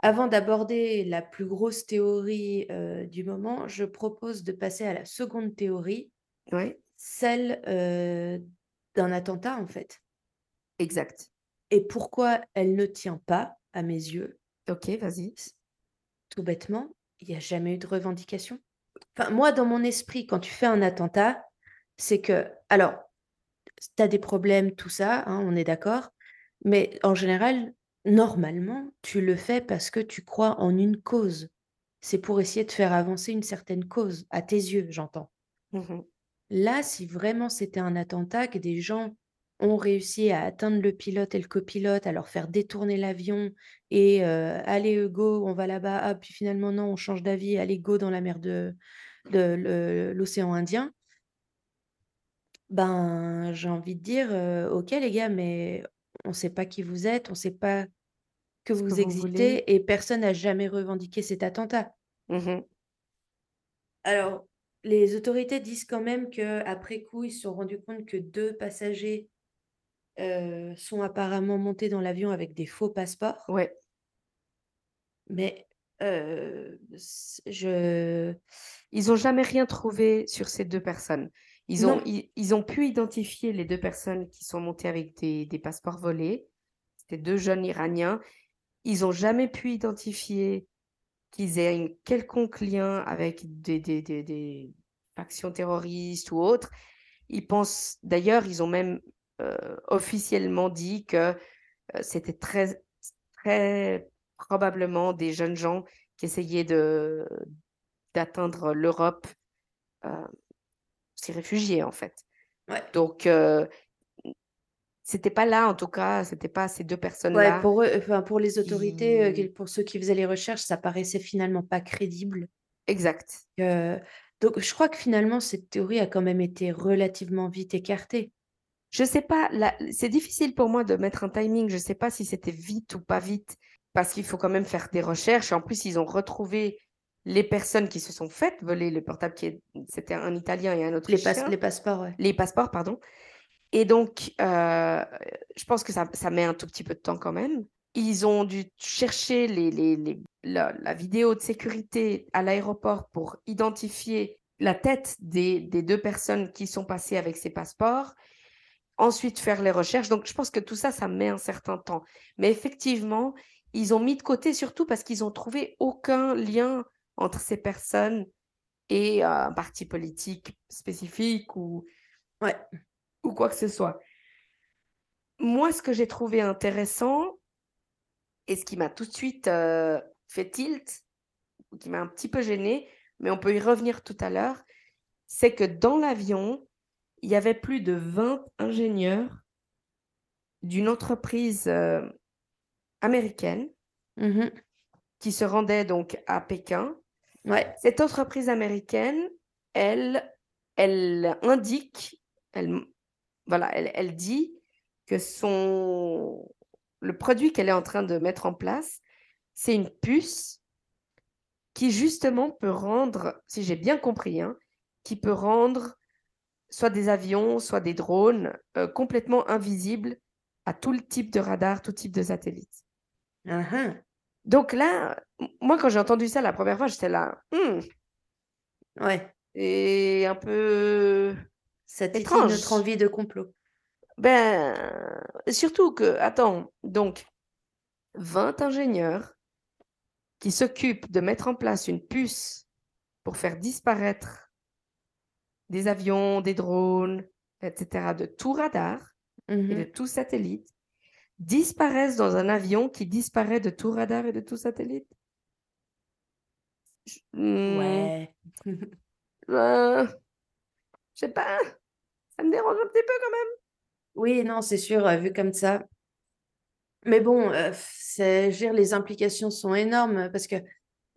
avant d'aborder la plus grosse théorie du moment, je propose de passer à la seconde théorie, Ouais, celle euh, d'un attentat, en fait. exact. Et pourquoi elle ne tient pas, à mes yeux, Ok, vas-y. tout bêtement, il n'y a jamais eu de revendication. Enfin, moi, dans mon esprit, quand tu fais un attentat, c'est que, alors, tu as des problèmes, tout ça, hein, on est d'accord, mais en général, normalement, tu le fais parce que tu crois en une cause. C'est pour essayer de faire avancer une certaine cause, à tes yeux, j'entends. Mhm. Là, si vraiment c'était un attentat, que des gens ont réussi à atteindre le pilote et le copilote, à leur faire détourner l'avion et euh, allez, euh, go, on va là-bas, ah, puis finalement, non, on change d'avis, allez, go dans la mer de, l'océan Indien, ben, j'ai envie de dire, euh, ok les gars, mais on ne sait pas qui vous êtes, on ne sait pas que vous voulez. existez et personne n'a jamais revendiqué cet attentat. Mhm. Alors, les autorités disent quand même qu'après coup, ils se sont rendus compte que deux passagers euh, sont apparemment montés dans l'avion avec des faux passeports. Ouais. Mais euh, je... Ils n'ont jamais rien trouvé sur ces deux personnes. Ils ont, ils, ils ont pu identifier les deux personnes qui sont montées avec des, des passeports volés. C'était deux jeunes Iraniens. Ils n'ont jamais pu identifier qu'ils aient un quelconque lien avec des, des, des, des factions terroristes ou autres. Ils pensent, d'ailleurs, ils ont même euh, officiellement dit que euh, c'était très, très probablement des jeunes gens qui essayaient de, d'atteindre l'Europe, euh, ces réfugiés en fait. Ouais. Donc, euh, c'était pas là en tout cas, c'était pas ces deux Ouais, personnes-là. pour eux, enfin, pour les autorités, euh, qui- pour ceux qui faisaient les recherches, ça paraissait finalement pas crédible. Exact. Euh, donc, je crois que finalement, cette théorie a quand même été relativement vite écartée. Je sais pas, là, c'est difficile pour moi de mettre un timing. Je sais pas si c'était vite ou pas vite, parce qu'il faut quand même faire des recherches. En plus, ils ont retrouvé les personnes qui se sont faites voler le portable, qui est- c'était un Italien et un Les, Autrichien. passe- les passeports, ouais. les passeports, pardon. Et donc, euh, je pense que ça, met un tout petit peu de temps quand même. Ils ont dû chercher la, vidéo de sécurité à l'aéroport pour identifier la tête des, deux personnes qui sont passées avec ces passeports. Ensuite, faire les recherches. Donc, je pense que tout ça, ça met un certain temps. Mais effectivement, ils ont mis de côté surtout parce qu'ils ont trouvé aucun lien entre ces personnes et euh, un parti politique spécifique ou, Ouais. Ou quoi que ce soit. Moi, ce que j'ai trouvé intéressant et ce qui m'a tout de suite euh, fait tilt, ou qui m'a un petit peu gêné, mais on peut y revenir tout à l'heure, c'est que dans l'avion, il y avait plus de 20 ingénieurs d'une entreprise euh, américaine Mhm. qui se rendaient donc à Pékin. Ouais. Cette entreprise américaine, elle, elle indique, elle, voilà, elle, elle dit que son, le produit qu'elle est en train de mettre en place, c'est une puce qui justement peut rendre, si j'ai bien compris, hein, qui peut rendre soit des avions, soit des drones euh, complètement invisibles à tout le type de radar, tout type de satellite. Mhm. Donc là, moi, quand j'ai entendu ça la première fois, j'étais là, Hmm, Ouais. et un peu Étrange. notre envie de complot. Ben, surtout que, attends, donc, 20 ingénieurs qui s'occupent de mettre en place une puce pour faire disparaître des avions, des drones, etc., de tout radar et de Mhm. tout satellite, disparaissent dans un avion qui disparaît de tout radar et de tout satellite? Je- hmm, Ouais. [laughs] euh, je sais pas, ça me dérange un petit peu quand même. Oui, non, c'est sûr, euh, vu comme ça. Mais bon, euh, dire, les implications sont énormes parce que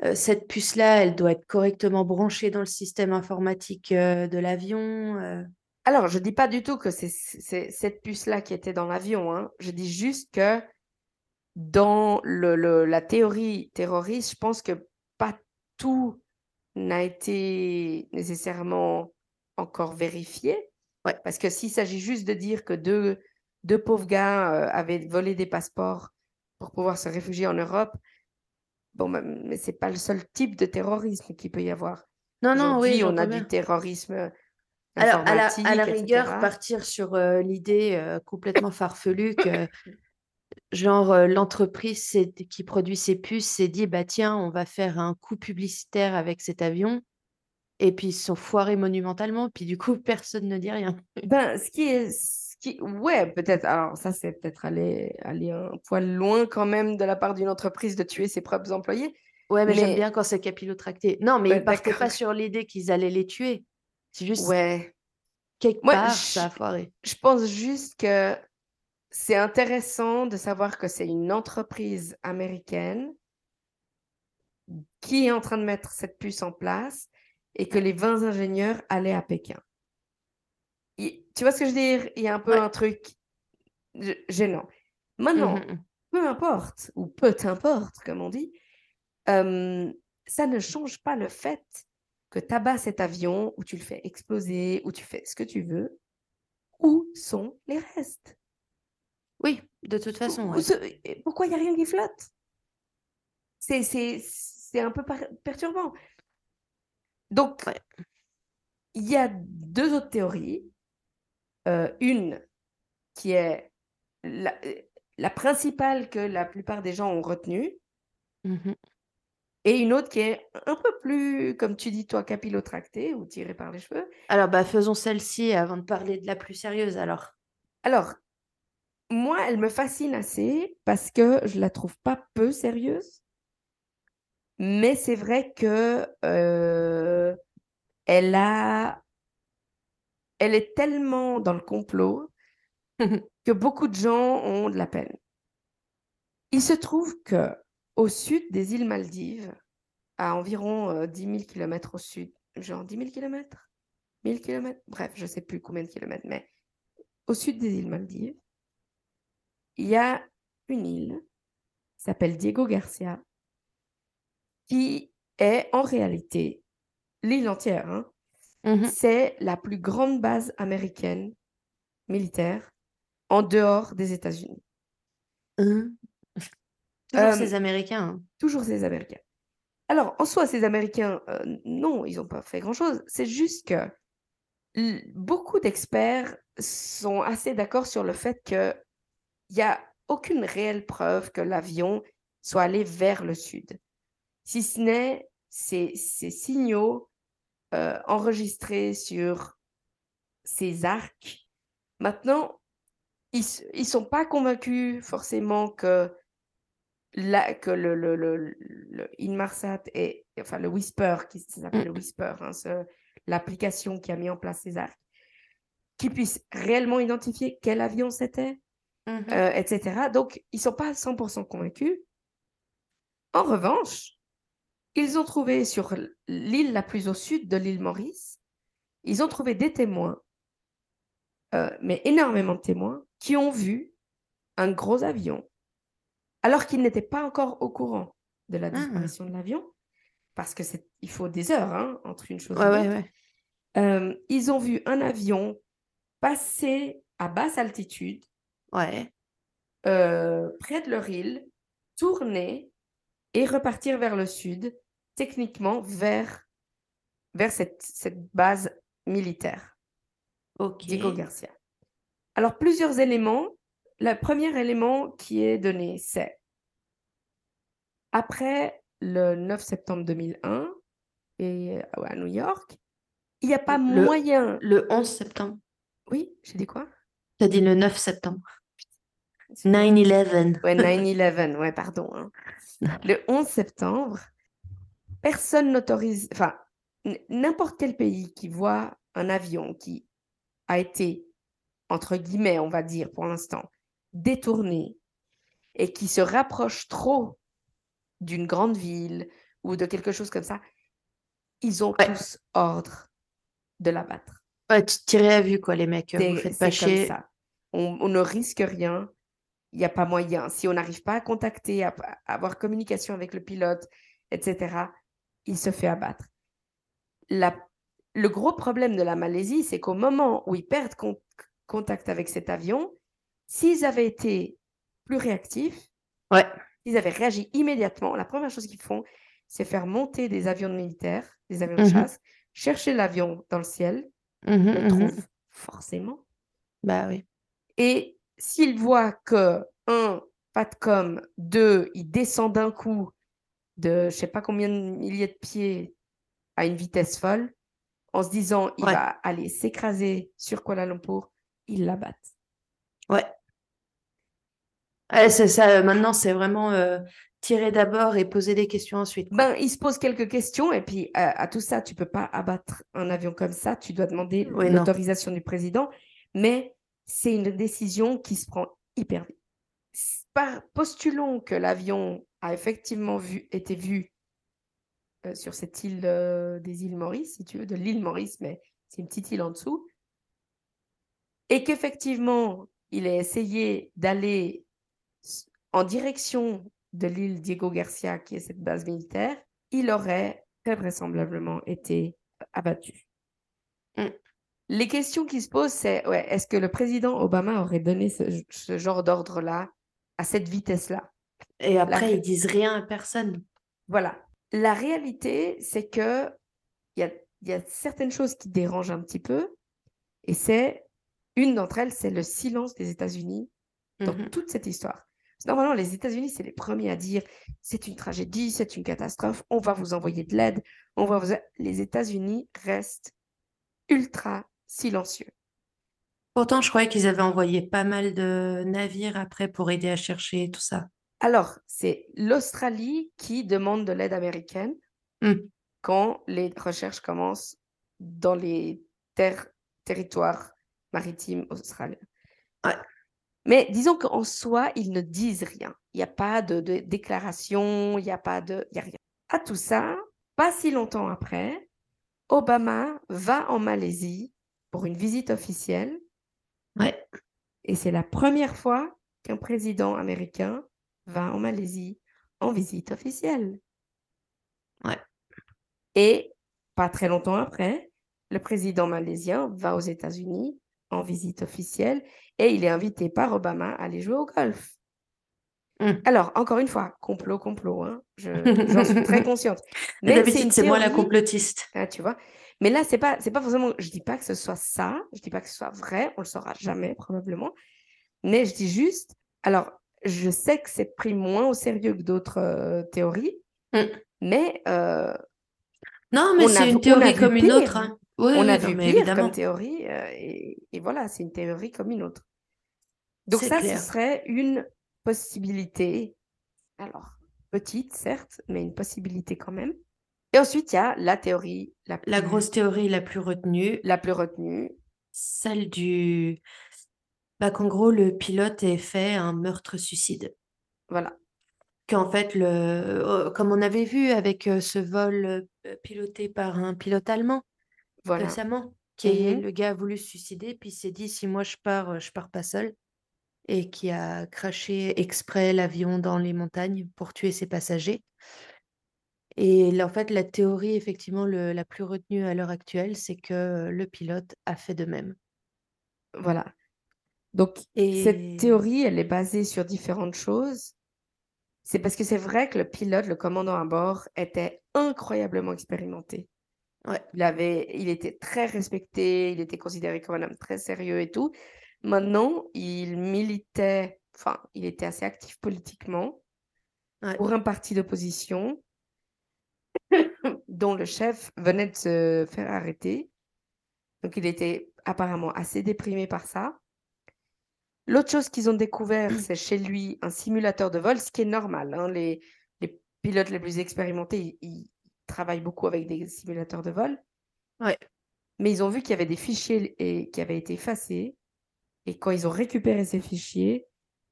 euh, cette puce-là, elle doit être correctement branchée dans le système informatique euh, de l'avion. euh. Alors, je dis pas du tout que c'est c'est cette puce-là qui était dans l'avion. hein. Je dis juste que dans le, le- la théorie terroriste, je pense que pas tout n'a été nécessairement encore vérifié. Ouais. Parce que s'il s'agit juste de dire que deux, deux pauvres gars euh, avaient volé des passeports pour pouvoir se réfugier en Europe, bon, mais c'est pas le seul type de terrorisme qu'il peut y avoir. Non, non, oui, on a du terrorisme Alors, à la, informatique, à la rigueur, etc. partir sur euh, l'idée euh, complètement farfelue que, genre, euh, l'entreprise qui produit ces puces s'est dit, bah tiens, on va faire un coup publicitaire avec cet avion. Et puis, ils se sont foirés monumentalement. Puis, du coup, [laughs] personne ne dit rien. Ben, ce qui est, ce qui, ouais, peut-être. Alors, ça, c'est peut-être aller, aller un poil loin quand même de la part d'une entreprise de tuer ses propres employés. Ouais, mais, j'aime bien quand c'est capillotracté. Non, mais Ouais, ils partaient pas sur l'idée qu'ils allaient les tuer. C'est juste Ouais. quelque Moi, part, je- ça a foiré. Je pense juste que c'est intéressant de savoir que c'est une entreprise américaine qui est en train de mettre cette puce en place et que les 20 ingénieurs allaient à Pékin. Tu vois ce que je veux dire? Il y a un peu Ouais. un truc gênant. Maintenant, Mhm, mhm. peu importe, ou peu importe, comme on dit, euh, ça ne change pas le fait que tu abats cet avion, ou tu le fais exploser, ou tu fais ce que tu veux. Où sont les restes? Oui, de toute façon. Où ouais. Pourquoi il n'y a rien qui flotte? C'est, c'est, c'est un peu perturbant. Donc, Ouais. il y a deux autres théories. Euh, une qui est la, la principale que la plupart des gens ont retenue, Mhm. et une autre qui est un peu plus, comme tu dis toi, capillotractée ou tirée par les cheveux. Alors, bah, faisons celle-ci avant de parler de la plus sérieuse. Alors, Alors, moi, elle me fascine assez parce que je la trouve pas peu sérieuse. Mais c'est vrai que euh, elle a, elle est tellement dans le complot [laughs] que beaucoup de gens ont de la peine. Il se trouve que au sud des îles Maldives, à environ euh, 10 000 km au sud, genre 10 000 km 1000 km Bref, je sais plus combien de kilomètres, mais au sud des îles Maldives, il y a une île qui s'appelle Diego Garcia, qui est en réalité l'île entière. hein, Mhm. C'est la plus grande base américaine militaire en dehors des États-Unis. Hein? Toujours Euh, ces Américains. hein. Toujours ces Américains. Alors, en soi, ces Américains, euh, non, ils n'ont pas fait grand-chose. C'est juste que beaucoup d'experts sont assez d'accord sur le fait qu'il n'y a aucune réelle preuve que l'avion soit allé vers le sud, si ce n'est ces, ces signaux euh, enregistrés sur ces arcs. Maintenant, ils ne sont pas convaincus forcément que, la, que le, le, le, le Inmarsat et enfin le Whisper, qui s'appelle le Whisper, hein, l'application qui a mis en place ces arcs, qui puisse réellement identifier quel avion c'était, Mhm. euh, etc. Donc, ils ne sont pas 100% convaincus. En revanche, ils ont trouvé sur l'île la plus au sud de l'île Maurice, ils ont trouvé des témoins, euh, mais énormément de témoins, qui ont vu un gros avion, alors qu'ils n'étaient pas encore au courant de la Ah. disparition de l'avion, parce que c'est, il faut des heures hein, entre une chose Ouais, et l'autre. ouais. Euh, ils ont vu un avion passer à basse altitude euh, près de leur île, tourner et repartir vers le sud, techniquement vers, vers cette, cette base militaire, Ok. Diego Garcia. Alors, plusieurs éléments. Le premier élément qui est donné, c'est après le 9 septembre 2001 et à New York, il n'y a pas Le- moyen. Le 11 septembre. Oui, j'ai dit quoi? T'as dit le 9 septembre. Excuse-moi. 9-11. Ouais, 9-11, ouais, pardon. hein. [laughs] Le 11 septembre, personne n'autorise, enfin, n'importe quel pays qui voit un avion qui a été, entre guillemets, on va dire pour l'instant, détourné et qui se rapproche trop d'une grande ville ou de quelque chose comme ça, ils ont Ouais. tous ordre de l'abattre. Ouais, tu tirais à vue, quoi, les mecs. euh, Vous faites pas comme chier. ça. On, on ne risque rien. Il n'y a pas moyen. Si on n'arrive pas à contacter, à, à avoir communication avec le pilote, etc., il se fait abattre. La- le gros problème de la Malaisie, c'est qu'au moment où ils perdent con- contact avec cet avion, s'ils avaient été plus réactifs, Ouais. s'ils avaient réagi immédiatement, la première chose qu'ils font, c'est faire monter des avions de militaires, des avions de Mhm. chasse, chercher l'avion dans le ciel, Mhm, le mhm. trouvent forcément. Bah oui. Et s'il voit que, un, pas de com, deux, il descend d'un coup de je sais pas combien de milliers de pieds à une vitesse folle, en se disant il Ouais. va aller s'écraser sur Kuala Lumpur, il l'abattent. Ouais. Ouais, c'est ça. euh, Maintenant, c'est vraiment euh, tirer d'abord et poser des questions ensuite. Ben, il se pose quelques questions et puis euh, à tout ça, tu peux pas abattre un avion comme ça, tu dois demander l'autorisation du président, mais c'est une décision qui se prend hyper vite. Postulons que l'avion a effectivement vu, été vu euh, sur cette île euh, des îles Maurice, si tu veux, de l'île Maurice, mais c'est une petite île en dessous, et qu'effectivement, il a essayé d'aller en direction de l'île Diego Garcia, qui est cette base militaire, il aurait très vraisemblablement été abattu. Mm. Les questions qui se posent, c'est ouais, est-ce que le président Obama aurait donné ce, ce genre d'ordre-là à cette vitesse-là Et après, ils disent rien à personne. Voilà. La réalité, c'est que il y a, il y a certaines choses qui dérangent un petit peu, et c'est une d'entre elles, c'est le silence des États-Unis dans Mhm. toute cette histoire. Normalement, les États-Unis, c'est les premiers à dire c'est une tragédie, c'est une catastrophe, on va vous envoyer de l'aide, on va vous. Les États-Unis restent ultra silencieux. Pourtant, je croyais qu'ils avaient envoyé pas mal de navires après pour aider à chercher tout ça. Alors, c'est l'Australie qui demande de l'aide américaine Mm. quand les recherches commencent dans les terres, territoires maritimes australiens. Ouais. Mais disons qu'en soi, ils ne disent rien. Il n'y a pas de, de déclaration, il n'y a pas de... Y a rien. À tout ça, pas si longtemps après, Obama va en Malaisie pour une visite officielle Ouais. et c'est la première fois qu'un président américain va en Malaisie en visite officielle. Ouais. Et pas très longtemps après, le président malaisien va aux États-Unis en visite officielle et il est invité par Obama à aller jouer au golf. Mm. Alors, encore une fois, complot, complot, hein, je- j'en suis très [laughs] consciente. D'habitude, c'est moi la complotiste. ah, tu vois. Mais là, c'est pas, c'est pas forcément. Je dis pas que ce soit ça. Je dis pas que ce soit vrai. On le saura jamais probablement. Mais je dis juste. Alors, je sais que c'est pris moins au sérieux que d'autres euh, théories. Mm. Mais euh, Non, mais c'est une théorie comme une autre. hein. Oui, on a non, vu mais pire évidemment. comme théorie. euh, et, et voilà, c'est une théorie comme une autre. Donc ça, clair. ce serait une possibilité. Alors, petite, certes, mais une possibilité quand même. Et ensuite, il y a la théorie la plus, La grosse théorie la plus retenue, la plus retenue. celle du... Bah, qu'en gros, le pilote ait fait un meurtre-suicide. Voilà. Qu'en fait, le... euh, comme on avait vu avec euh, ce vol euh, piloté par un pilote allemand Voilà. récemment, qui est, Mhm. le gars a voulu se suicider, puis s'est dit, si moi je pars, euh, je pars pas seul, et qui a craché exprès l'avion dans les montagnes pour tuer ses passagers. Et là, en fait, la théorie, effectivement, le- la plus retenue à l'heure actuelle, c'est que le pilote a fait de même. Voilà. Donc, Et cette théorie, elle est basée sur différentes choses. C'est parce que c'est vrai que le pilote, le commandant à bord, était incroyablement expérimenté. Ouais. Il avait, il était très respecté, il était considéré comme un homme très sérieux et tout. Maintenant, il militait, enfin, il était assez actif politiquement Ouais. pour un parti d'opposition [laughs] dont le chef venait de se faire arrêter. Donc, il était apparemment assez déprimé par ça. L'autre chose qu'ils ont découvert, [clears throat] c'est chez lui un simulateur de vol, ce qui est normal. hein. Les, les pilotes les plus expérimentés, ils, ils travaillent beaucoup avec des simulateurs de vol. Ouais. Mais ils ont vu qu'il y avait des fichiers et, qui avaient été effacés. Et quand ils ont récupéré ces fichiers,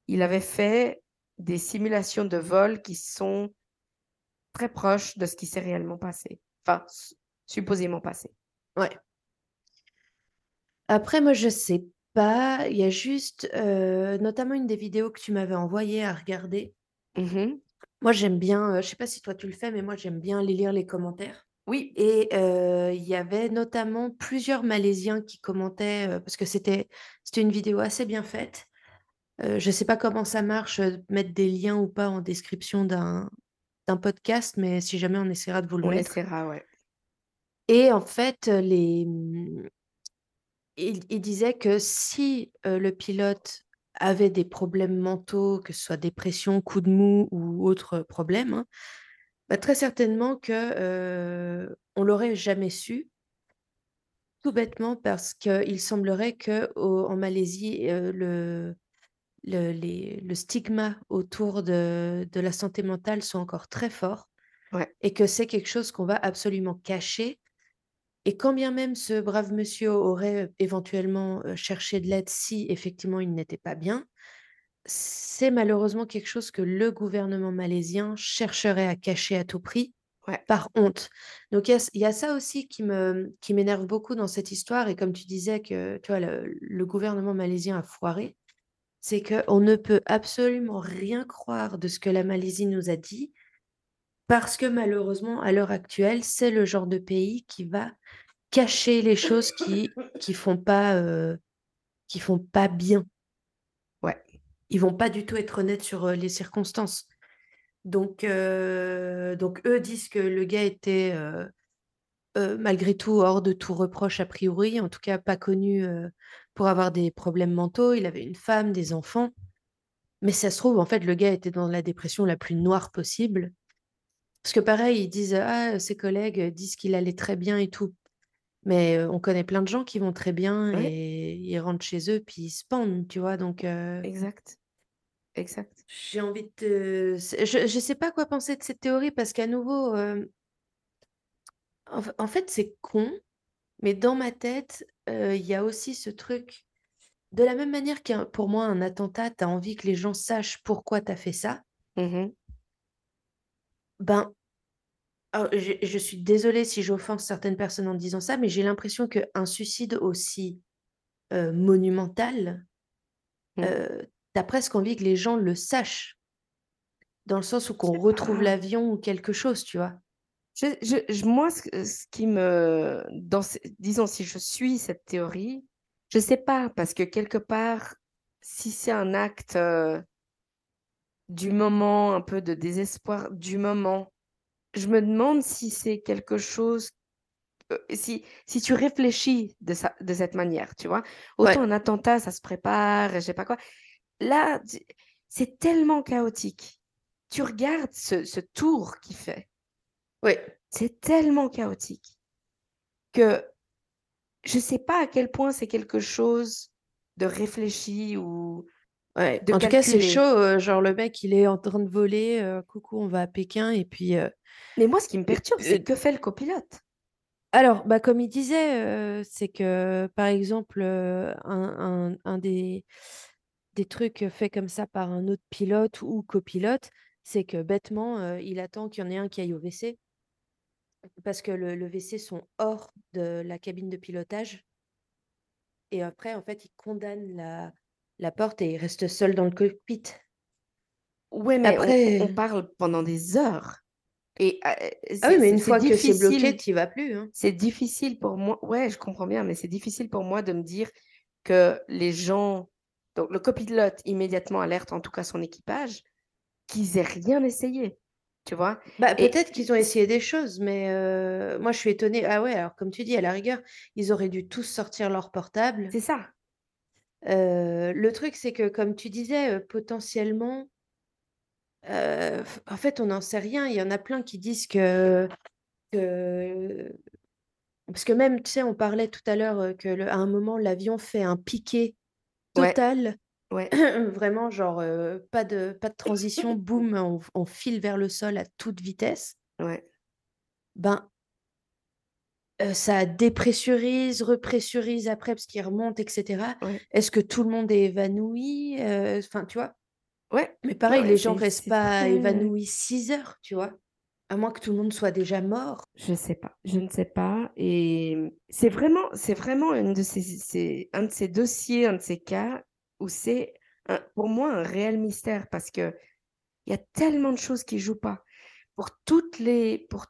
il avait fait des simulations de vol qui sont très proches de ce qui s'est réellement passé. Enfin, supposément passé. Ouais. Après, moi, je sais pas. Il y a juste, euh, notamment une des vidéos que tu m'avais envoyées à regarder. Mmh moi, j'aime bien, euh, je sais pas si toi tu le fais, mais moi, j'aime bien aller lire les commentaires. Oui. Et euh, il y avait notamment plusieurs Malaisiens qui commentaient, parce que c'était une vidéo assez bien faite. je sais pas comment ça marche, mettre des liens ou pas en description d'un d'un podcast, mais si jamais on essaiera de vous le On mettre. essaiera, ouais. Et en fait, les, mmh, il, disait que si le pilote avait des problèmes mentaux, que ce soit dépression, coup de mou ou autre problème, hein, bah, très certainement que on l'aurait jamais su. Tout bêtement parce qu'il semblerait que en Malaisie, le, le, les, le, stigma autour de, de, la santé mentale sont encore très forts ouais. et que c'est quelque chose qu'on va absolument cacher et quand bien même ce brave monsieur aurait éventuellement cherché de l'aide si effectivement il n'était pas bien, c'est malheureusement quelque chose que le gouvernement malaisien chercherait à cacher à tout prix par honte. Donc il y, a ça aussi qui me qui m'énerve beaucoup dans cette histoire et comme tu disais que tu vois le, le gouvernement malaisien a foiré, c'est qu'on ne peut absolument rien croire de ce que la Malaisie nous a dit parce que malheureusement, à l'heure actuelle, c'est le genre de pays qui va cacher les choses qui qui font pas euh, bien. Ouais. Ils vont pas du tout être honnêtes sur euh, les circonstances. Donc euh, donc eux disent que le gars était malgré tout hors de tout reproche a priori, en tout cas pas connu pour avoir des problèmes mentaux. Il avait une femme, des enfants. Mais ça se trouve, en fait, le gars était dans la dépression la plus noire possible. Parce que pareil, ils disent, ah, ses collègues disent qu'il allait très bien et tout. Mais on connaît plein de gens qui vont très bien et ils rentrent chez eux puis ils se pendent, tu vois. Donc, Exact. Exact. j'ai envie de. Je ne sais pas quoi penser de cette théorie parce qu'à nouveau, en, fait, c'est con, mais dans ma tête, il y a aussi ce truc. De la même manière que pour moi, un attentat, tu as envie que les gens sachent pourquoi tu as fait ça. Mmh ben, je, suis désolée si j'offense certaines personnes en disant ça, mais j'ai l'impression qu'un suicide aussi monumental, mmh. tu as presque envie que les gens le sachent. Dans le sens où qu'on retrouve l'avion ou quelque chose, tu vois. Je, moi, ce, qui me. Dans, disons, si je suis cette théorie, je ne sais pas, parce que quelque part, si c'est un acte du moment, un peu de désespoir du moment, je me demande si c'est quelque chose. si, si tu réfléchis de, de cette manière, tu vois. Autant un attentat, ça se prépare, je sais pas quoi. Là, c'est tellement chaotique. Tu regardes ce, ce tour qu'il fait. Oui. C'est tellement chaotique que je ne sais pas à quel point c'est quelque chose de réfléchi ou ouais. de En tout cas, c'est chaud. Euh, genre, le mec, il est en train de voler. Euh, coucou, on va à Pékin. Et puis. Euh, Mais moi, ce qui me perturbe, c'est que fait le copilote Alors, bah, comme il disait, c'est que, par exemple, un, un, des, des trucs faits comme ça par un autre pilote ou copilote, c'est que bêtement, il attend qu'il y en ait un qui aille au WC parce que le, le WC sont hors de la cabine de pilotage. Et après, en fait, il condamne la, la porte et il reste seul dans le cockpit. Ouais, mais après... on, parle pendant des heures. Et, ah oui, mais une fois que c'est bloqué, tu vas plus. Hein. C'est difficile pour moi. Ouais, je comprends bien, mais c'est difficile pour moi de me dire que les gens. Donc, le copilote immédiatement alerte en tout cas son équipage qu'ils aient rien essayé. Tu vois? Bah, peut-être qu'ils ont essayé des choses, mais moi, je suis étonnée. Ah ouais, alors comme tu dis, à la rigueur, ils auraient dû tous sortir leur portable. C'est ça. le truc, c'est que, comme tu disais, potentiellement, en fait, on n'en sait rien. Il y en a plein qui disent que, que... Parce que même, tu sais, on parlait tout à l'heure que à un moment, l'avion fait un piqué total. Ouais. [clears throat] Vraiment, genre, pas de, pas de transition, boum, on, file vers le sol à toute vitesse. Ouais. Ben, ça dépressurise, repressurise après parce qu'il remonte, etc. Est-ce que tout le monde est évanoui Enfin, tu vois? Ouais, Mais pareil, ouais, les gens restent pas évanouis 6 heures, tu vois? À moins que tout le monde soit déjà mort. Je sais pas, je ne sais pas. Et c'est vraiment, c'est vraiment une de ces, un de ces dossiers, un de ces cas où c'est pour moi un réel mystère parce que il y a tellement de choses qui jouent pas. Pour toutes les, pour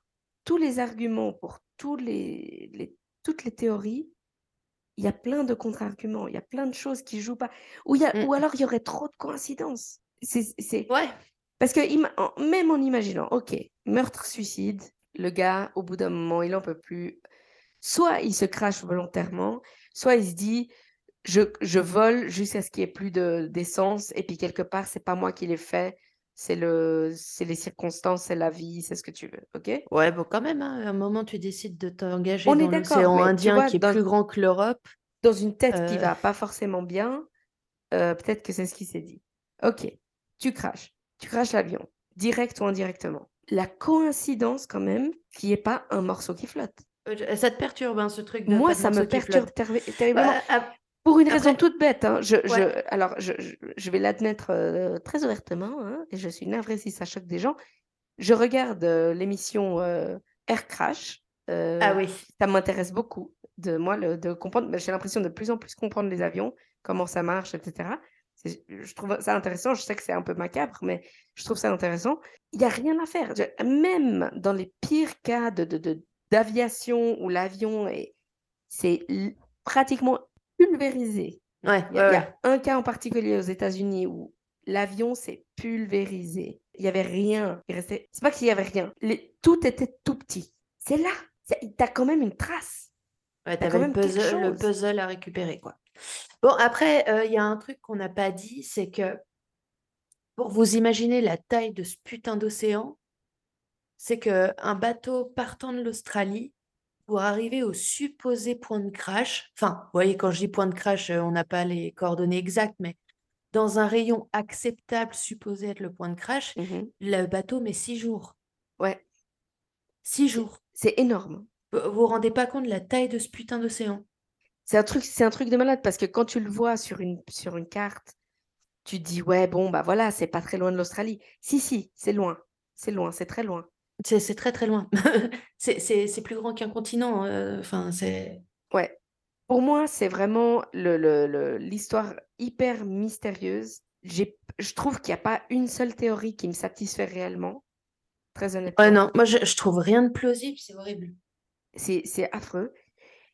tous les arguments, pour tous les, les- toutes les théories, il y a plein de contre-arguments, il y a plein de choses qui jouent pas. Ou, il y a, Mm. ou alors il y aurait trop de coïncidences. C'est, Ouais. parce que même en imaginant, ok, meurtre-suicide, le gars, au bout d'un moment, il en peut plus. Soit il se crache volontairement, soit il se dit, je, je vole jusqu'à ce qu'il n'y ait plus de, d'essence, et puis quelque part, c'est pas moi qui l'ai fait, c'est le, c'est les circonstances, c'est la vie, c'est ce que tu veux, ok? Ouais, bon, quand même, hein, à un moment, tu décides de t'engager dans l'océan Indien vois, qui est dans, plus grand que l'Europe. dans une tête qui Euh, va pas forcément bien, euh, peut-être que c'est ce qui s'est dit. Ok, tu craches, tu craches l'avion, direct ou indirectement. La coïncidence, quand même, qu'il n'y ait pas un morceau qui flotte. euh, ça te perturbe, hein, ce truc de Moi, ça me qui perturbe terri- terriblement. Bah, Pour une raison toute bête, hein, je, alors je, je, vais l'admettre euh, très ouvertement, hein, et je suis navrée si ça choque des gens. Je regarde euh, l'émission euh, Air Crash, Ah euh, oui. ça m'intéresse beaucoup de moi le- de comprendre. ben, J'ai l'impression de plus en plus comprendre les avions, comment ça marche, etc. Je trouve ça intéressant. Je sais que c'est un peu macabre, mais je trouve ça intéressant. Il n'y a rien à faire. Même dans les pires cas de, de, de- d'aviation où l'avion est, c'est pratiquement pulvérisé. Ouais, Il y, a, ouais, il y ouais. a un cas en particulier aux États-Unis où l'avion s'est pulvérisé. Il n'y avait rien. Il restait... C'est pas qu'il y avait rien. Les- Tout était tout petit. C'est là. T'as quand même une trace. Ouais, t'avais quand le puzzle, le puzzle à récupérer, quoi. Bon, après, euh, il y a un truc qu'on n'a pas dit, c'est que pour vous imaginer la taille de ce putain d'océan, c'est que un bateau partant de l'Australie pour arriver au supposé point de crash, enfin, vous voyez, quand je dis point de crash, euh, on n'a pas les coordonnées exactes, mais dans un rayon acceptable supposé être le point de crash, Mhm. le bateau met six jours. Ouais, Six jours. c'est énorme. Vous vous vous rendez pas compte de la taille de ce putain d'océan? C'est un truc, c'est un truc de malade parce que quand tu le vois sur une, sur une carte, tu te dis, ouais, bon, bah voilà, c'est pas très loin de l'Australie. Si, si, c'est loin. C'est loin, c'est très loin. C'est c'est très très loin. [laughs] C'est c'est- c'est plus grand qu'un continent. euh, Enfin, c'est. Ouais. Pour moi, c'est vraiment le, le- le- l'histoire hyper mystérieuse. J'ai, je trouve qu'il n'y a pas une seule théorie qui me satisfait réellement, très Ouais, honnêtement. non, moi je, je trouve rien de plausible, c'est horrible. C'est, c'est affreux.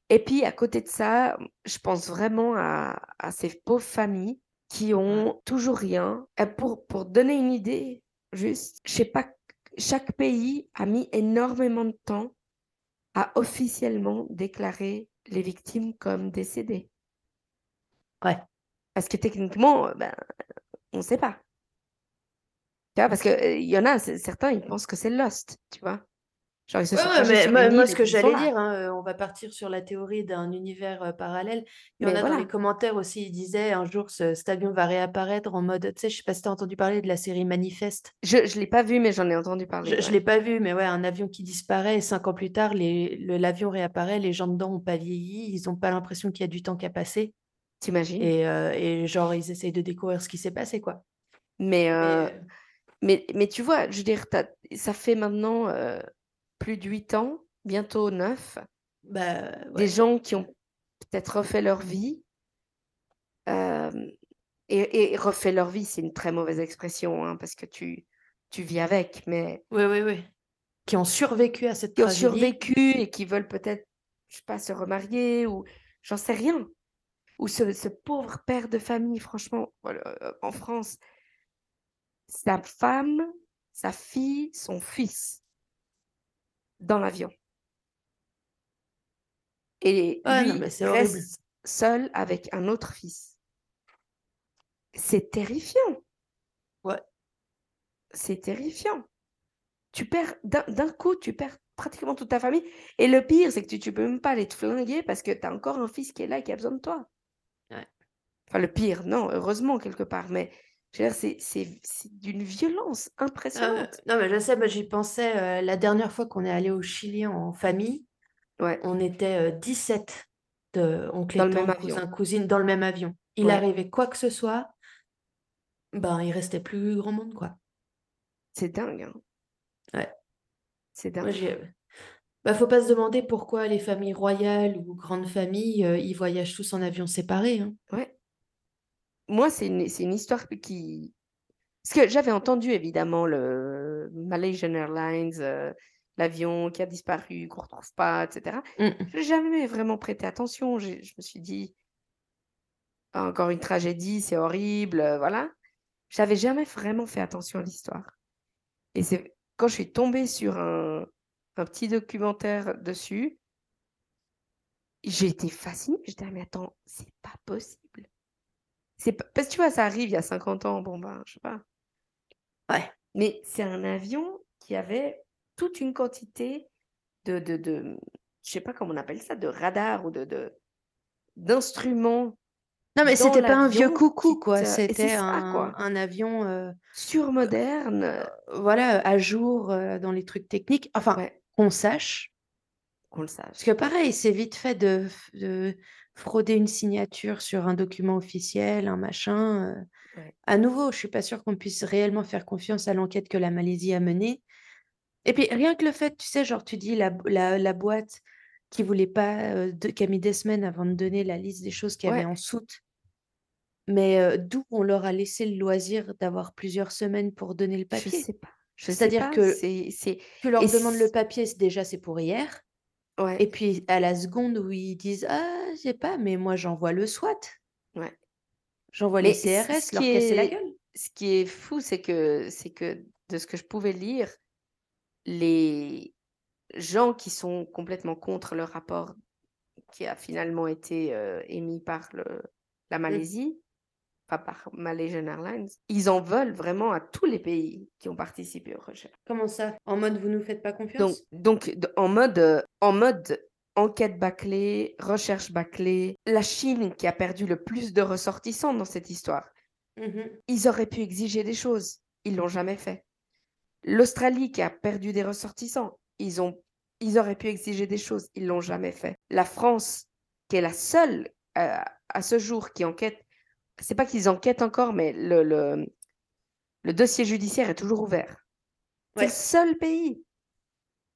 Et puis, à côté de ça, je pense vraiment à, à ces pauvres familles qui Ouais. ont toujours rien. Et pour, pour donner une idée, juste, je sais pas, chaque pays a mis énormément de temps à officiellement déclarer les victimes comme décédées. Ouais. Parce que techniquement, euh, ben, on ne sait pas. Tu vois, parce qu'il y en a, certains, ils pensent que c'est Lost, tu vois. Genre, Ouais, ouais, mais moi, moi, ce que j'allais dire, hein, euh, on va partir sur la théorie d'un univers euh, parallèle. Il y en a dans les commentaires aussi, ils disaient un jour ce, cet avion va réapparaître en mode, tu sais, je sais pas si tu as entendu parler de la série Manifeste. Je ne l'ai pas vu, mais j'en ai entendu parler. Je ne ouais. l'ai pas vu, mais ouais, un avion qui disparaît et cinq ans plus tard, l'avion réapparaît, les gens dedans n'ont pas vieilli, ils n'ont pas l'impression qu'il y a du temps qui a passé. T'imagines? Et, euh, et genre, ils essayent de découvrir ce qui s'est passé, quoi. Mais, Mais euh, mais, mais tu vois, je veux dire, t'as- ça fait maintenant plus de huit ans, bientôt neuf, bah des ouais. gens qui ont peut-être refait leur vie. euh, et, et refait leur vie, c'est une très mauvaise expression, hein, parce que tu, tu vis avec, mais Oui, oui, oui. Qui ont survécu à cette qui ont tragédie. survécu et qui veulent peut-être, je sais pas, se remarier ou j'en sais rien. Ou ce, ce pauvre père de famille, franchement, voilà, euh, en France, sa femme, sa fille, son fils dans l'avion. Et Ouais, non, lui mais c'est horrible. reste seul avec un autre fils. C'est terrifiant. Ouais. C'est terrifiant. Tu perds, d'un coup, tu perds pratiquement toute ta famille. Et le pire, c'est que tu, tu peux même pas aller te flinguer parce que tu as encore un fils qui est là et qui a besoin de toi. Ouais. Enfin, le pire, non, heureusement, quelque part. Mais c'est d'une violence Euh, impressionnante. non, mais je sais, moi j'y pensais euh, la dernière fois qu'on est allé au Chili en famille, Ouais, on était euh, 17 de oncles dans et le même tantes, avion. cousins, cousines dans le même avion. Il Ouais. arrivait quoi que ce soit, Ben, il restait plus grand monde, quoi. C'est dingue, hein. Ouais. C'est Moi, dingue. j'ai... Bah, faut pas se demander pourquoi les familles royales ou grandes familles, euh, ils voyagent tous en avion séparé. hein. Ouais. Moi, c'est une, histoire qui... Parce que j'avais entendu, évidemment, le Malaysian Airlines, euh, l'avion qui a disparu, qu'on retrouve pas, etc. Mm. Je n'ai jamais vraiment prêté attention. Je me suis dit, Ah, encore une tragédie, c'est horrible, euh, voilà. J'avais jamais vraiment fait attention à l'histoire. Et c'est quand je suis tombée sur un, un petit documentaire dessus, j'ai été fascinée. J'étais, ah, mais attends, c'est pas possible. C'est. Parce que tu vois, ça arrive il y a 50 ans, bon ben, je sais pas. Ouais. Mais c'est un avion qui avait toute une quantité de, de, de je sais pas comment on appelle ça, de radars ou de, de, d'instruments Non, mais c'était pas un vieux coucou, qui quoi. C'était un, quoi. un avion, euh, surmoderne. euh, voilà, à jour euh, dans les trucs techniques. Enfin, Ouais, qu'on sache. Qu'on le sache. Parce que pareil, c'est vite fait de, frauder une signature sur un document officiel, un machin. Ouais. À nouveau, je suis pas sûre qu'on puisse réellement faire confiance à l'enquête que la Malaisie a menée. Et puis, rien que le fait, tu sais, genre, tu dis la, la, la boîte qui voulait pas, euh, de, qui a mis des semaines avant de donner la liste des choses qu'il y avait en soute. Mais euh, d'où on leur a laissé le loisir d'avoir plusieurs semaines pour donner le Je papier. sais pas. Je sais C'est-à-dire pas. que C'est, tu leur demandes le papier, c'est- déjà c'est pour hier. Ouais. Et puis à la seconde où ils disent Ah, je sais pas, mais moi j'envoie le SWAT, Ouais. j'envoie les CRS, leur casser la gueule. ce qui est fou, c'est que, c'est que de ce que je pouvais lire, les gens qui sont complètement contre le rapport qui a finalement été euh, émis par le, la Mm. Malaisie, pas par Malaysian Airlines, ils en veulent vraiment à tous les pays qui ont participé aux recherches. Comment ça? En mode vous nous faites pas confiance? Donc d- en mode, euh, en mode enquête bâclée, recherche bâclée, la Chine qui a perdu le plus de ressortissants dans cette histoire, Mhm. ils auraient pu exiger des choses, ils l'ont jamais fait. L'Australie qui a perdu des ressortissants, ils ont, ils auraient pu exiger des choses, ils l'ont jamais fait. La France, qui est la seule euh, à ce jour qui enquête, c'est pas qu'ils enquêtent encore, mais le, le, le dossier judiciaire est toujours ouvert. C'est le seul pays,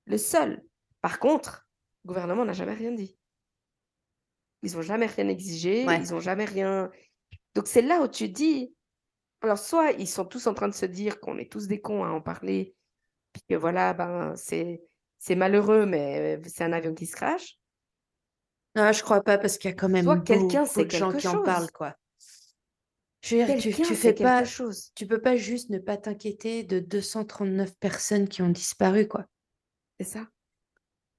le seul. Par contre, le gouvernement n'a jamais rien dit. Ils n'ont jamais rien exigé, Ouais. ils n'ont jamais rien. Donc c'est là où tu dis, alors soit ils sont tous en train de se dire qu'on est tous des cons à en parler, puis que voilà, ben c'est c'est malheureux, mais c'est un avion qui se crache. Non, je crois pas parce qu'il y a quand même Soit quelqu'un sait de gens quelque qui en parlent, quoi. Je veux dire, tu, tu fais pas, chose. tu peux pas juste ne pas t'inquiéter de 239 personnes qui ont disparu, quoi. C'est ça.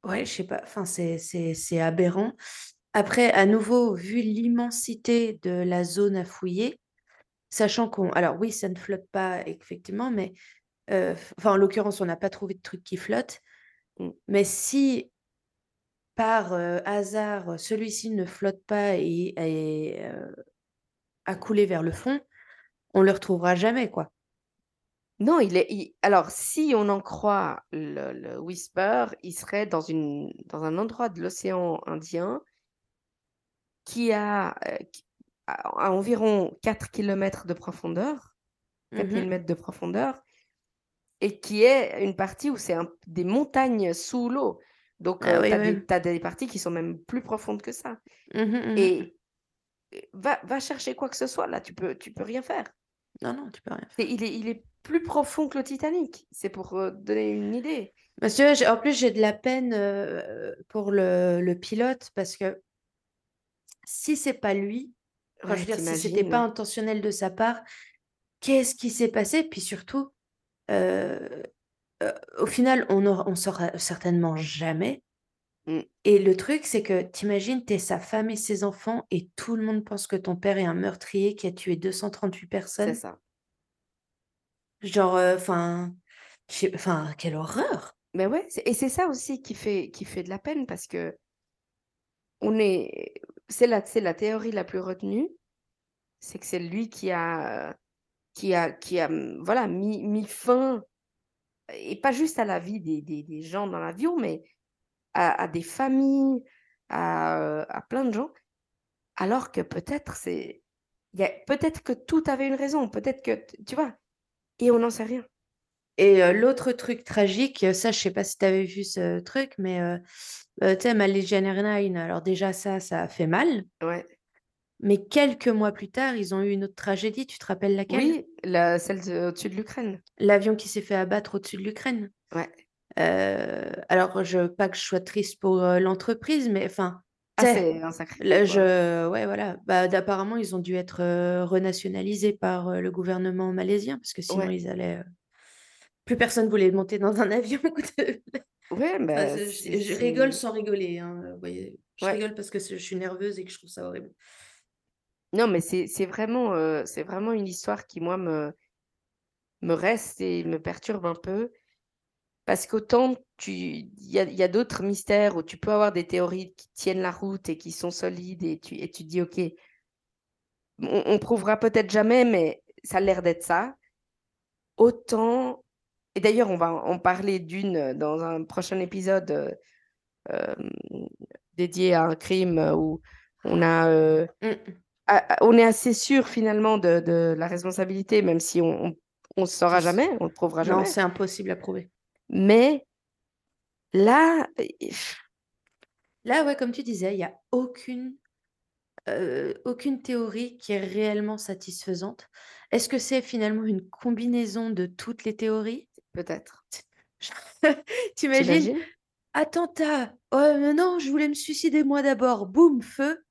Ouais, je sais pas, enfin, c'est, aberrant. Après, à nouveau, vu l'immensité de la zone à fouiller, sachant qu'on, alors oui, ça ne flotte pas, effectivement, mais, euh, enfin, en l'occurrence, on n'a pas trouvé de truc qui flotte, Mm. mais si par euh, hasard, celui-ci ne flotte pas et, et, euh, a coulé vers le fond, on le retrouvera jamais, quoi. Non, il est. il- Alors, si on en croit le, le Whisper, il serait dans, une, dans un endroit de l'océan Indien qui a, euh, qui- à, à environ 4 km de profondeur, 4000 Mhm. mètres de profondeur, et qui est une partie où c'est un- des montagnes sous l'eau. Donc, Ah oui, tu as, oui. des, des parties qui sont même plus profondes que ça. Mhm, mhm. Et euh, va, va chercher quoi que ce soit, là, tu peux, tu peux rien faire. Non, non, tu peux rien faire. Il, est, il est plus profond que le Titanic. C'est pour euh, donner une idée. J'ai- en plus, j'ai de la peine euh, pour le, le pilote parce que si c'est pas lui, enfin, je veux Ouais, dire, si c'était pas intentionnel de sa part, qu'est-ce qui s'est passé? Puis surtout, euh, au final, on aura, on saura certainement jamais. Mm. Et le truc, c'est que t'imagines, t'es sa femme et ses enfants et tout le monde pense que ton père est un meurtrier qui a tué 238 C'est personnes. ça. Genre, enfin, enfin, quelle horreur! Mais ouais, c'est- et c'est ça aussi qui fait, qui fait de la peine parce que on est, c'est la, c'est la théorie la plus retenue, c'est que c'est lui qui a, euh, qui a, qui a, hum, voilà, mis, mis fin, et pas juste à la vie des, des, des gens dans l'avion, mais à, à des familles, à, euh, à plein de gens, alors que peut-être c'est, il y a peut-être que tout avait une raison, peut-être que, tu vois, et on n'en sait rien. Et euh, l'autre truc tragique, ça, je sais pas si tu avais vu ce truc, mais euh, euh, tu sais, Malaysian Airlines, alors déjà ça, ça a fait mal. Ouais. Mais quelques mois plus tard, ils ont eu une autre tragédie. Tu te rappelles laquelle? Oui, la, celle de- au-dessus de l'Ukraine. L'avion qui s'est fait abattre au-dessus de l'Ukraine. Ouais. Euh, alors, je pas que je sois triste pour euh, l'entreprise, mais enfin, Ah, c'est un sacré. là, je, ouais, voilà. Bah, apparemment, ils ont dû être euh, renationalisés par le gouvernement malaisien parce que sinon, Ouais. ils allaient. Plus personne voulait monter dans un [laughs] avion. Ouais, Enfin, bah, je, rigole sans rigoler. hein, vous voyez. Je Ouais. rigole parce que je suis nerveuse et que je trouve ça horrible. Non, mais c'est vraiment, c'est vraiment une histoire qui, moi, me, me reste et me perturbe un peu. Parce qu'autant tu, il y a, il y a d'autres mystères où tu peux avoir des théories qui tiennent la route et qui sont solides et tu, et tu te dis, OK, on, on prouvera peut-être jamais, mais ça a l'air d'être ça. Autant, et d'ailleurs, on va en parler d'une dans un prochain épisode euh, euh, dédié à un crime où on a, euh, Mm. on est assez sûr finalement de, de la responsabilité, même si on, on, on ne saura jamais, on ne le prouvera Non, jamais. c'est impossible à prouver. Mais là, Là, ouais, comme tu disais, il n'y a aucune, euh, aucune théorie qui est réellement satisfaisante. Est-ce que c'est finalement une combinaison de toutes les théories? Peut-être. [laughs] T'imagines? T'imagines? Attentat Oh mais non, je voulais me suicider moi d'abord. Boum, feu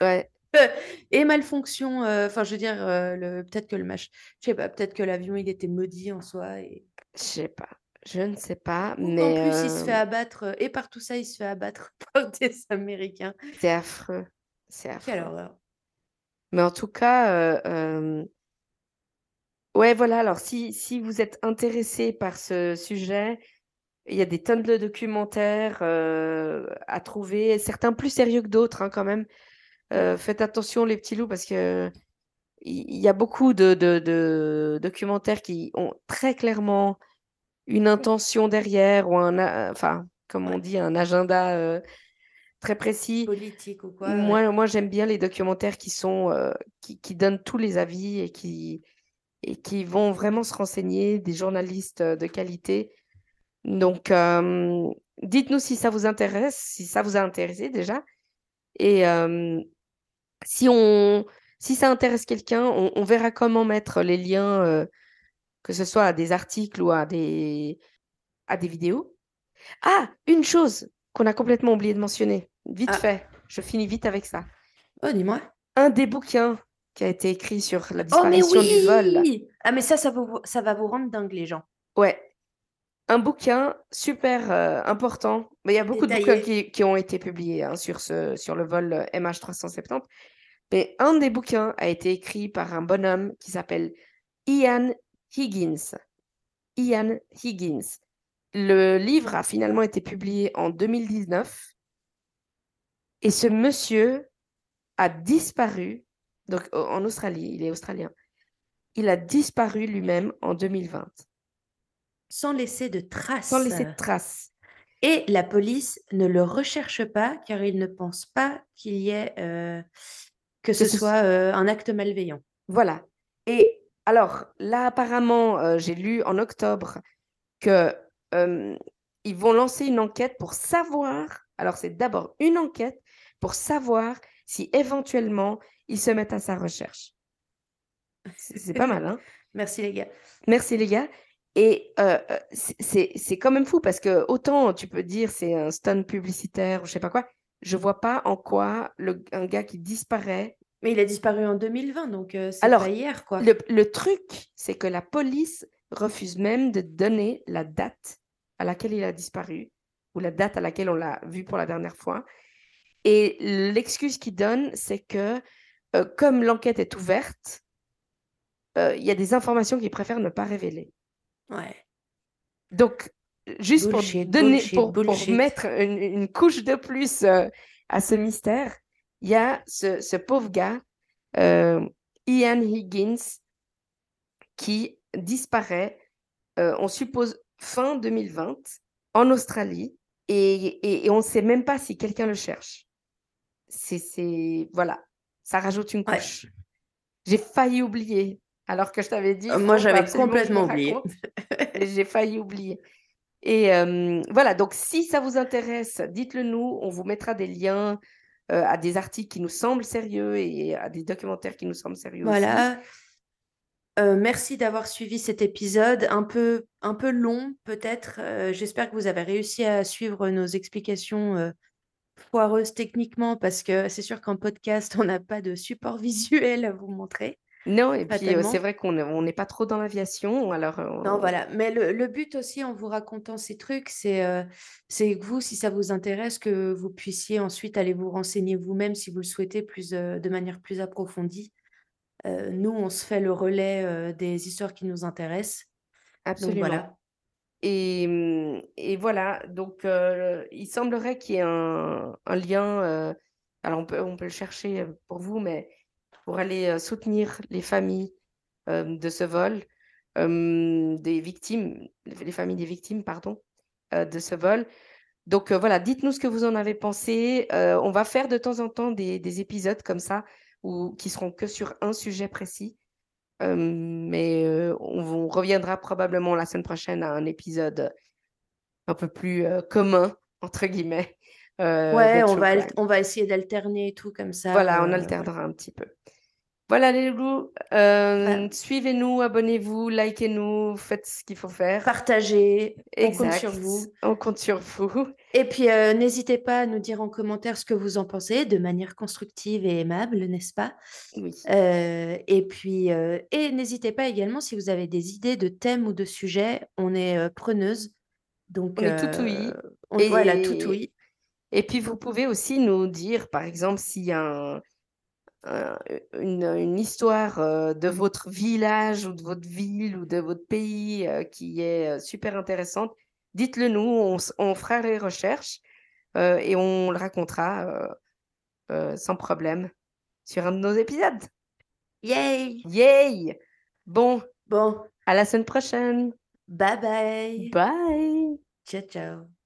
Ouais. [laughs] Et malfonction. euh, Enfin, je veux dire, euh, le... peut-être que le match, je sais pas, peut-être que l'avion il était maudit en soi et Je sais pas. Je ne sais pas, mais en plus il se fait euh, abattre euh, et par tout ça il se fait abattre [laughs] par des Américains. c'est affreux. C'est Quelle affreux. horreur. Mais en tout cas, euh, euh, ouais, voilà. Alors, si, si vous êtes intéressé par ce sujet, il y a des tonnes de documentaires à trouver, certains plus sérieux que d'autres, hein, quand même. Faites attention, les petits loups, parce que il il y a beaucoup de, de- de documentaires qui ont très clairement une intention derrière ou un, enfin, comme on dit, un agenda euh, très précis. Politique ou quoi. ouais. Moi, moi j'aime bien les documentaires qui sont euh, qui, qui donnent tous les avis et qui et qui vont vraiment se renseigner, des journalistes euh, de qualité. Donc, euh, dites-nous si ça vous intéresse, si ça vous a intéressé déjà. Et si on si ça intéresse quelqu'un, on, on verra comment mettre les liens, que ce soit à des articles ou à des à des vidéos. Ah, une chose qu'on a complètement oublié de mentionner, vite Ah. fait. Je finis vite avec ça. Oh, dis-moi. un des bouquins qui a été écrit sur la Oh, mais disparition du vol. Ah, mais ça, ça, vous, ça va vous rendre dingue, les gens. Ouais. Un bouquin super euh, important. Mais il y a beaucoup de bouquins qui, qui ont été publiés hein, sur, ce, sur le vol euh, MH370. Mais un des bouquins a été écrit par un bonhomme qui s'appelle Ian Higgins. Ian Higgins. Le livre a finalement été publié en 2019. Et ce monsieur a disparu, donc en Australie, il est australien. Il a disparu lui-même en 2020, Sans laisser de traces. sans laisser de traces. Et la police ne le recherche pas car ils ne pensent pas qu'il y ait euh, que ce ce- soit euh, un acte malveillant. Voilà. Et alors, là, apparemment, euh, j'ai lu en octobre que euh, ils vont lancer une enquête pour savoir. Alors, c'est d'abord une enquête pour savoir si éventuellement ils se mettent à sa recherche. C'est pas mal, hein? [laughs] Merci les gars. Merci les gars. Et euh, c'est- quand même fou parce que autant tu peux dire c'est un stunt publicitaire ou je sais pas quoi, je vois pas en quoi le, un gars qui disparaît. Mais il a disparu en 2020, donc euh, c'est Alors, pas hier, quoi. Le, le truc, c'est que la police refuse même de donner la date à laquelle il a disparu ou la date à laquelle on l'a vu pour la dernière fois. Et l'excuse qu'ils donnent, c'est que euh, comme l'enquête est ouverte, euh, il y a des informations qu'ils préfèrent ne pas révéler. Ouais. Donc, juste Bullshit, pour donner, bullshit, pour, mettre une, une couche de plus euh, à ce mystère, il y a ce, ce pauvre gars, euh, Ian Higgins, qui disparaît, euh, on suppose fin 2020, en Australie, et, et- et on ne sait même pas si quelqu'un le cherche. C'est, voilà, ça rajoute une Ouais. couche. J'ai failli oublier, alors que je t'avais dit, Euh, moi, j'avais complètement oublié. [laughs] J'ai failli oublier. Et voilà, donc si ça vous intéresse, dites-le nous. On vous mettra des liens, heu, à des articles qui nous semblent sérieux et à des documentaires qui nous semblent sérieux aussi. Voilà. Heu, merci d'avoir suivi cet épisode un peu un peu long peut-être, heu, j'espère que vous avez réussi à suivre nos explications, heu, foireuses techniquement parce que c'est sûr qu'en podcast, [laughs] on n'a pas de support visuel à vous montrer, Non et puis, c'est vrai qu'on on n'est pas trop dans l'aviation, alors, Non, on voilà, mais le le but aussi en vous racontant ces trucs, c'est, que vous, si ça vous intéresse, que vous puissiez ensuite aller vous renseigner vous-même si vous le souhaitez plus, de manière plus approfondie. Nous, on se fait le relais, des histoires qui nous intéressent, donc absolument. voilà. Et mmh et voilà, donc il semblerait qu'il y ait un un lien, alors on peut on peut le chercher, pour vous, mais pour aller, heu, soutenir les familles, hem, de ce vol, hem, des victimes, les familles des victimes, pardon, de ce vol. Donc voilà, dites-nous ce que vous en avez pensé. On va faire de temps en temps des des épisodes comme ça, ou qui seront que sur un sujet précis. Mais on reviendra probablement la semaine prochaine à un épisode, un peu plus, «commun» entre guillemets, de Ouais, on va on va essayer d'alterner et tout comme ça, Voilà, on heu, voilà. alternera un petit peu. Voilà les loulous, Bah, hem, suivez-nous, abonnez-vous, likez-nous, faites ce qu'il faut faire. partagez, on compte sur Exact, vous on compte sur vous. et puis, n'hésitez pas à nous dire en commentaire ce que vous en pensez de manière constructive et aimable, n'est-ce pas? Oui, et puis, et n'hésitez pas également si vous avez des idées de thèmes ou de sujets, on est, heu, preneuses donc on est tout on voilà, tout et oui. Et puis vous pouvez aussi nous dire, par exemple, s'il y a un un une, une histoire, heu, de votre village ou de votre ville ou de votre pays, heu, qui est, heu, super intéressante, dites-le nous, on fera les recherches, et on le racontera, sans problème sur un de nos épisodes. Yay! Yay! Bon, Bon, à la semaine prochaine. bye bye. Bye. Ciao, ciao.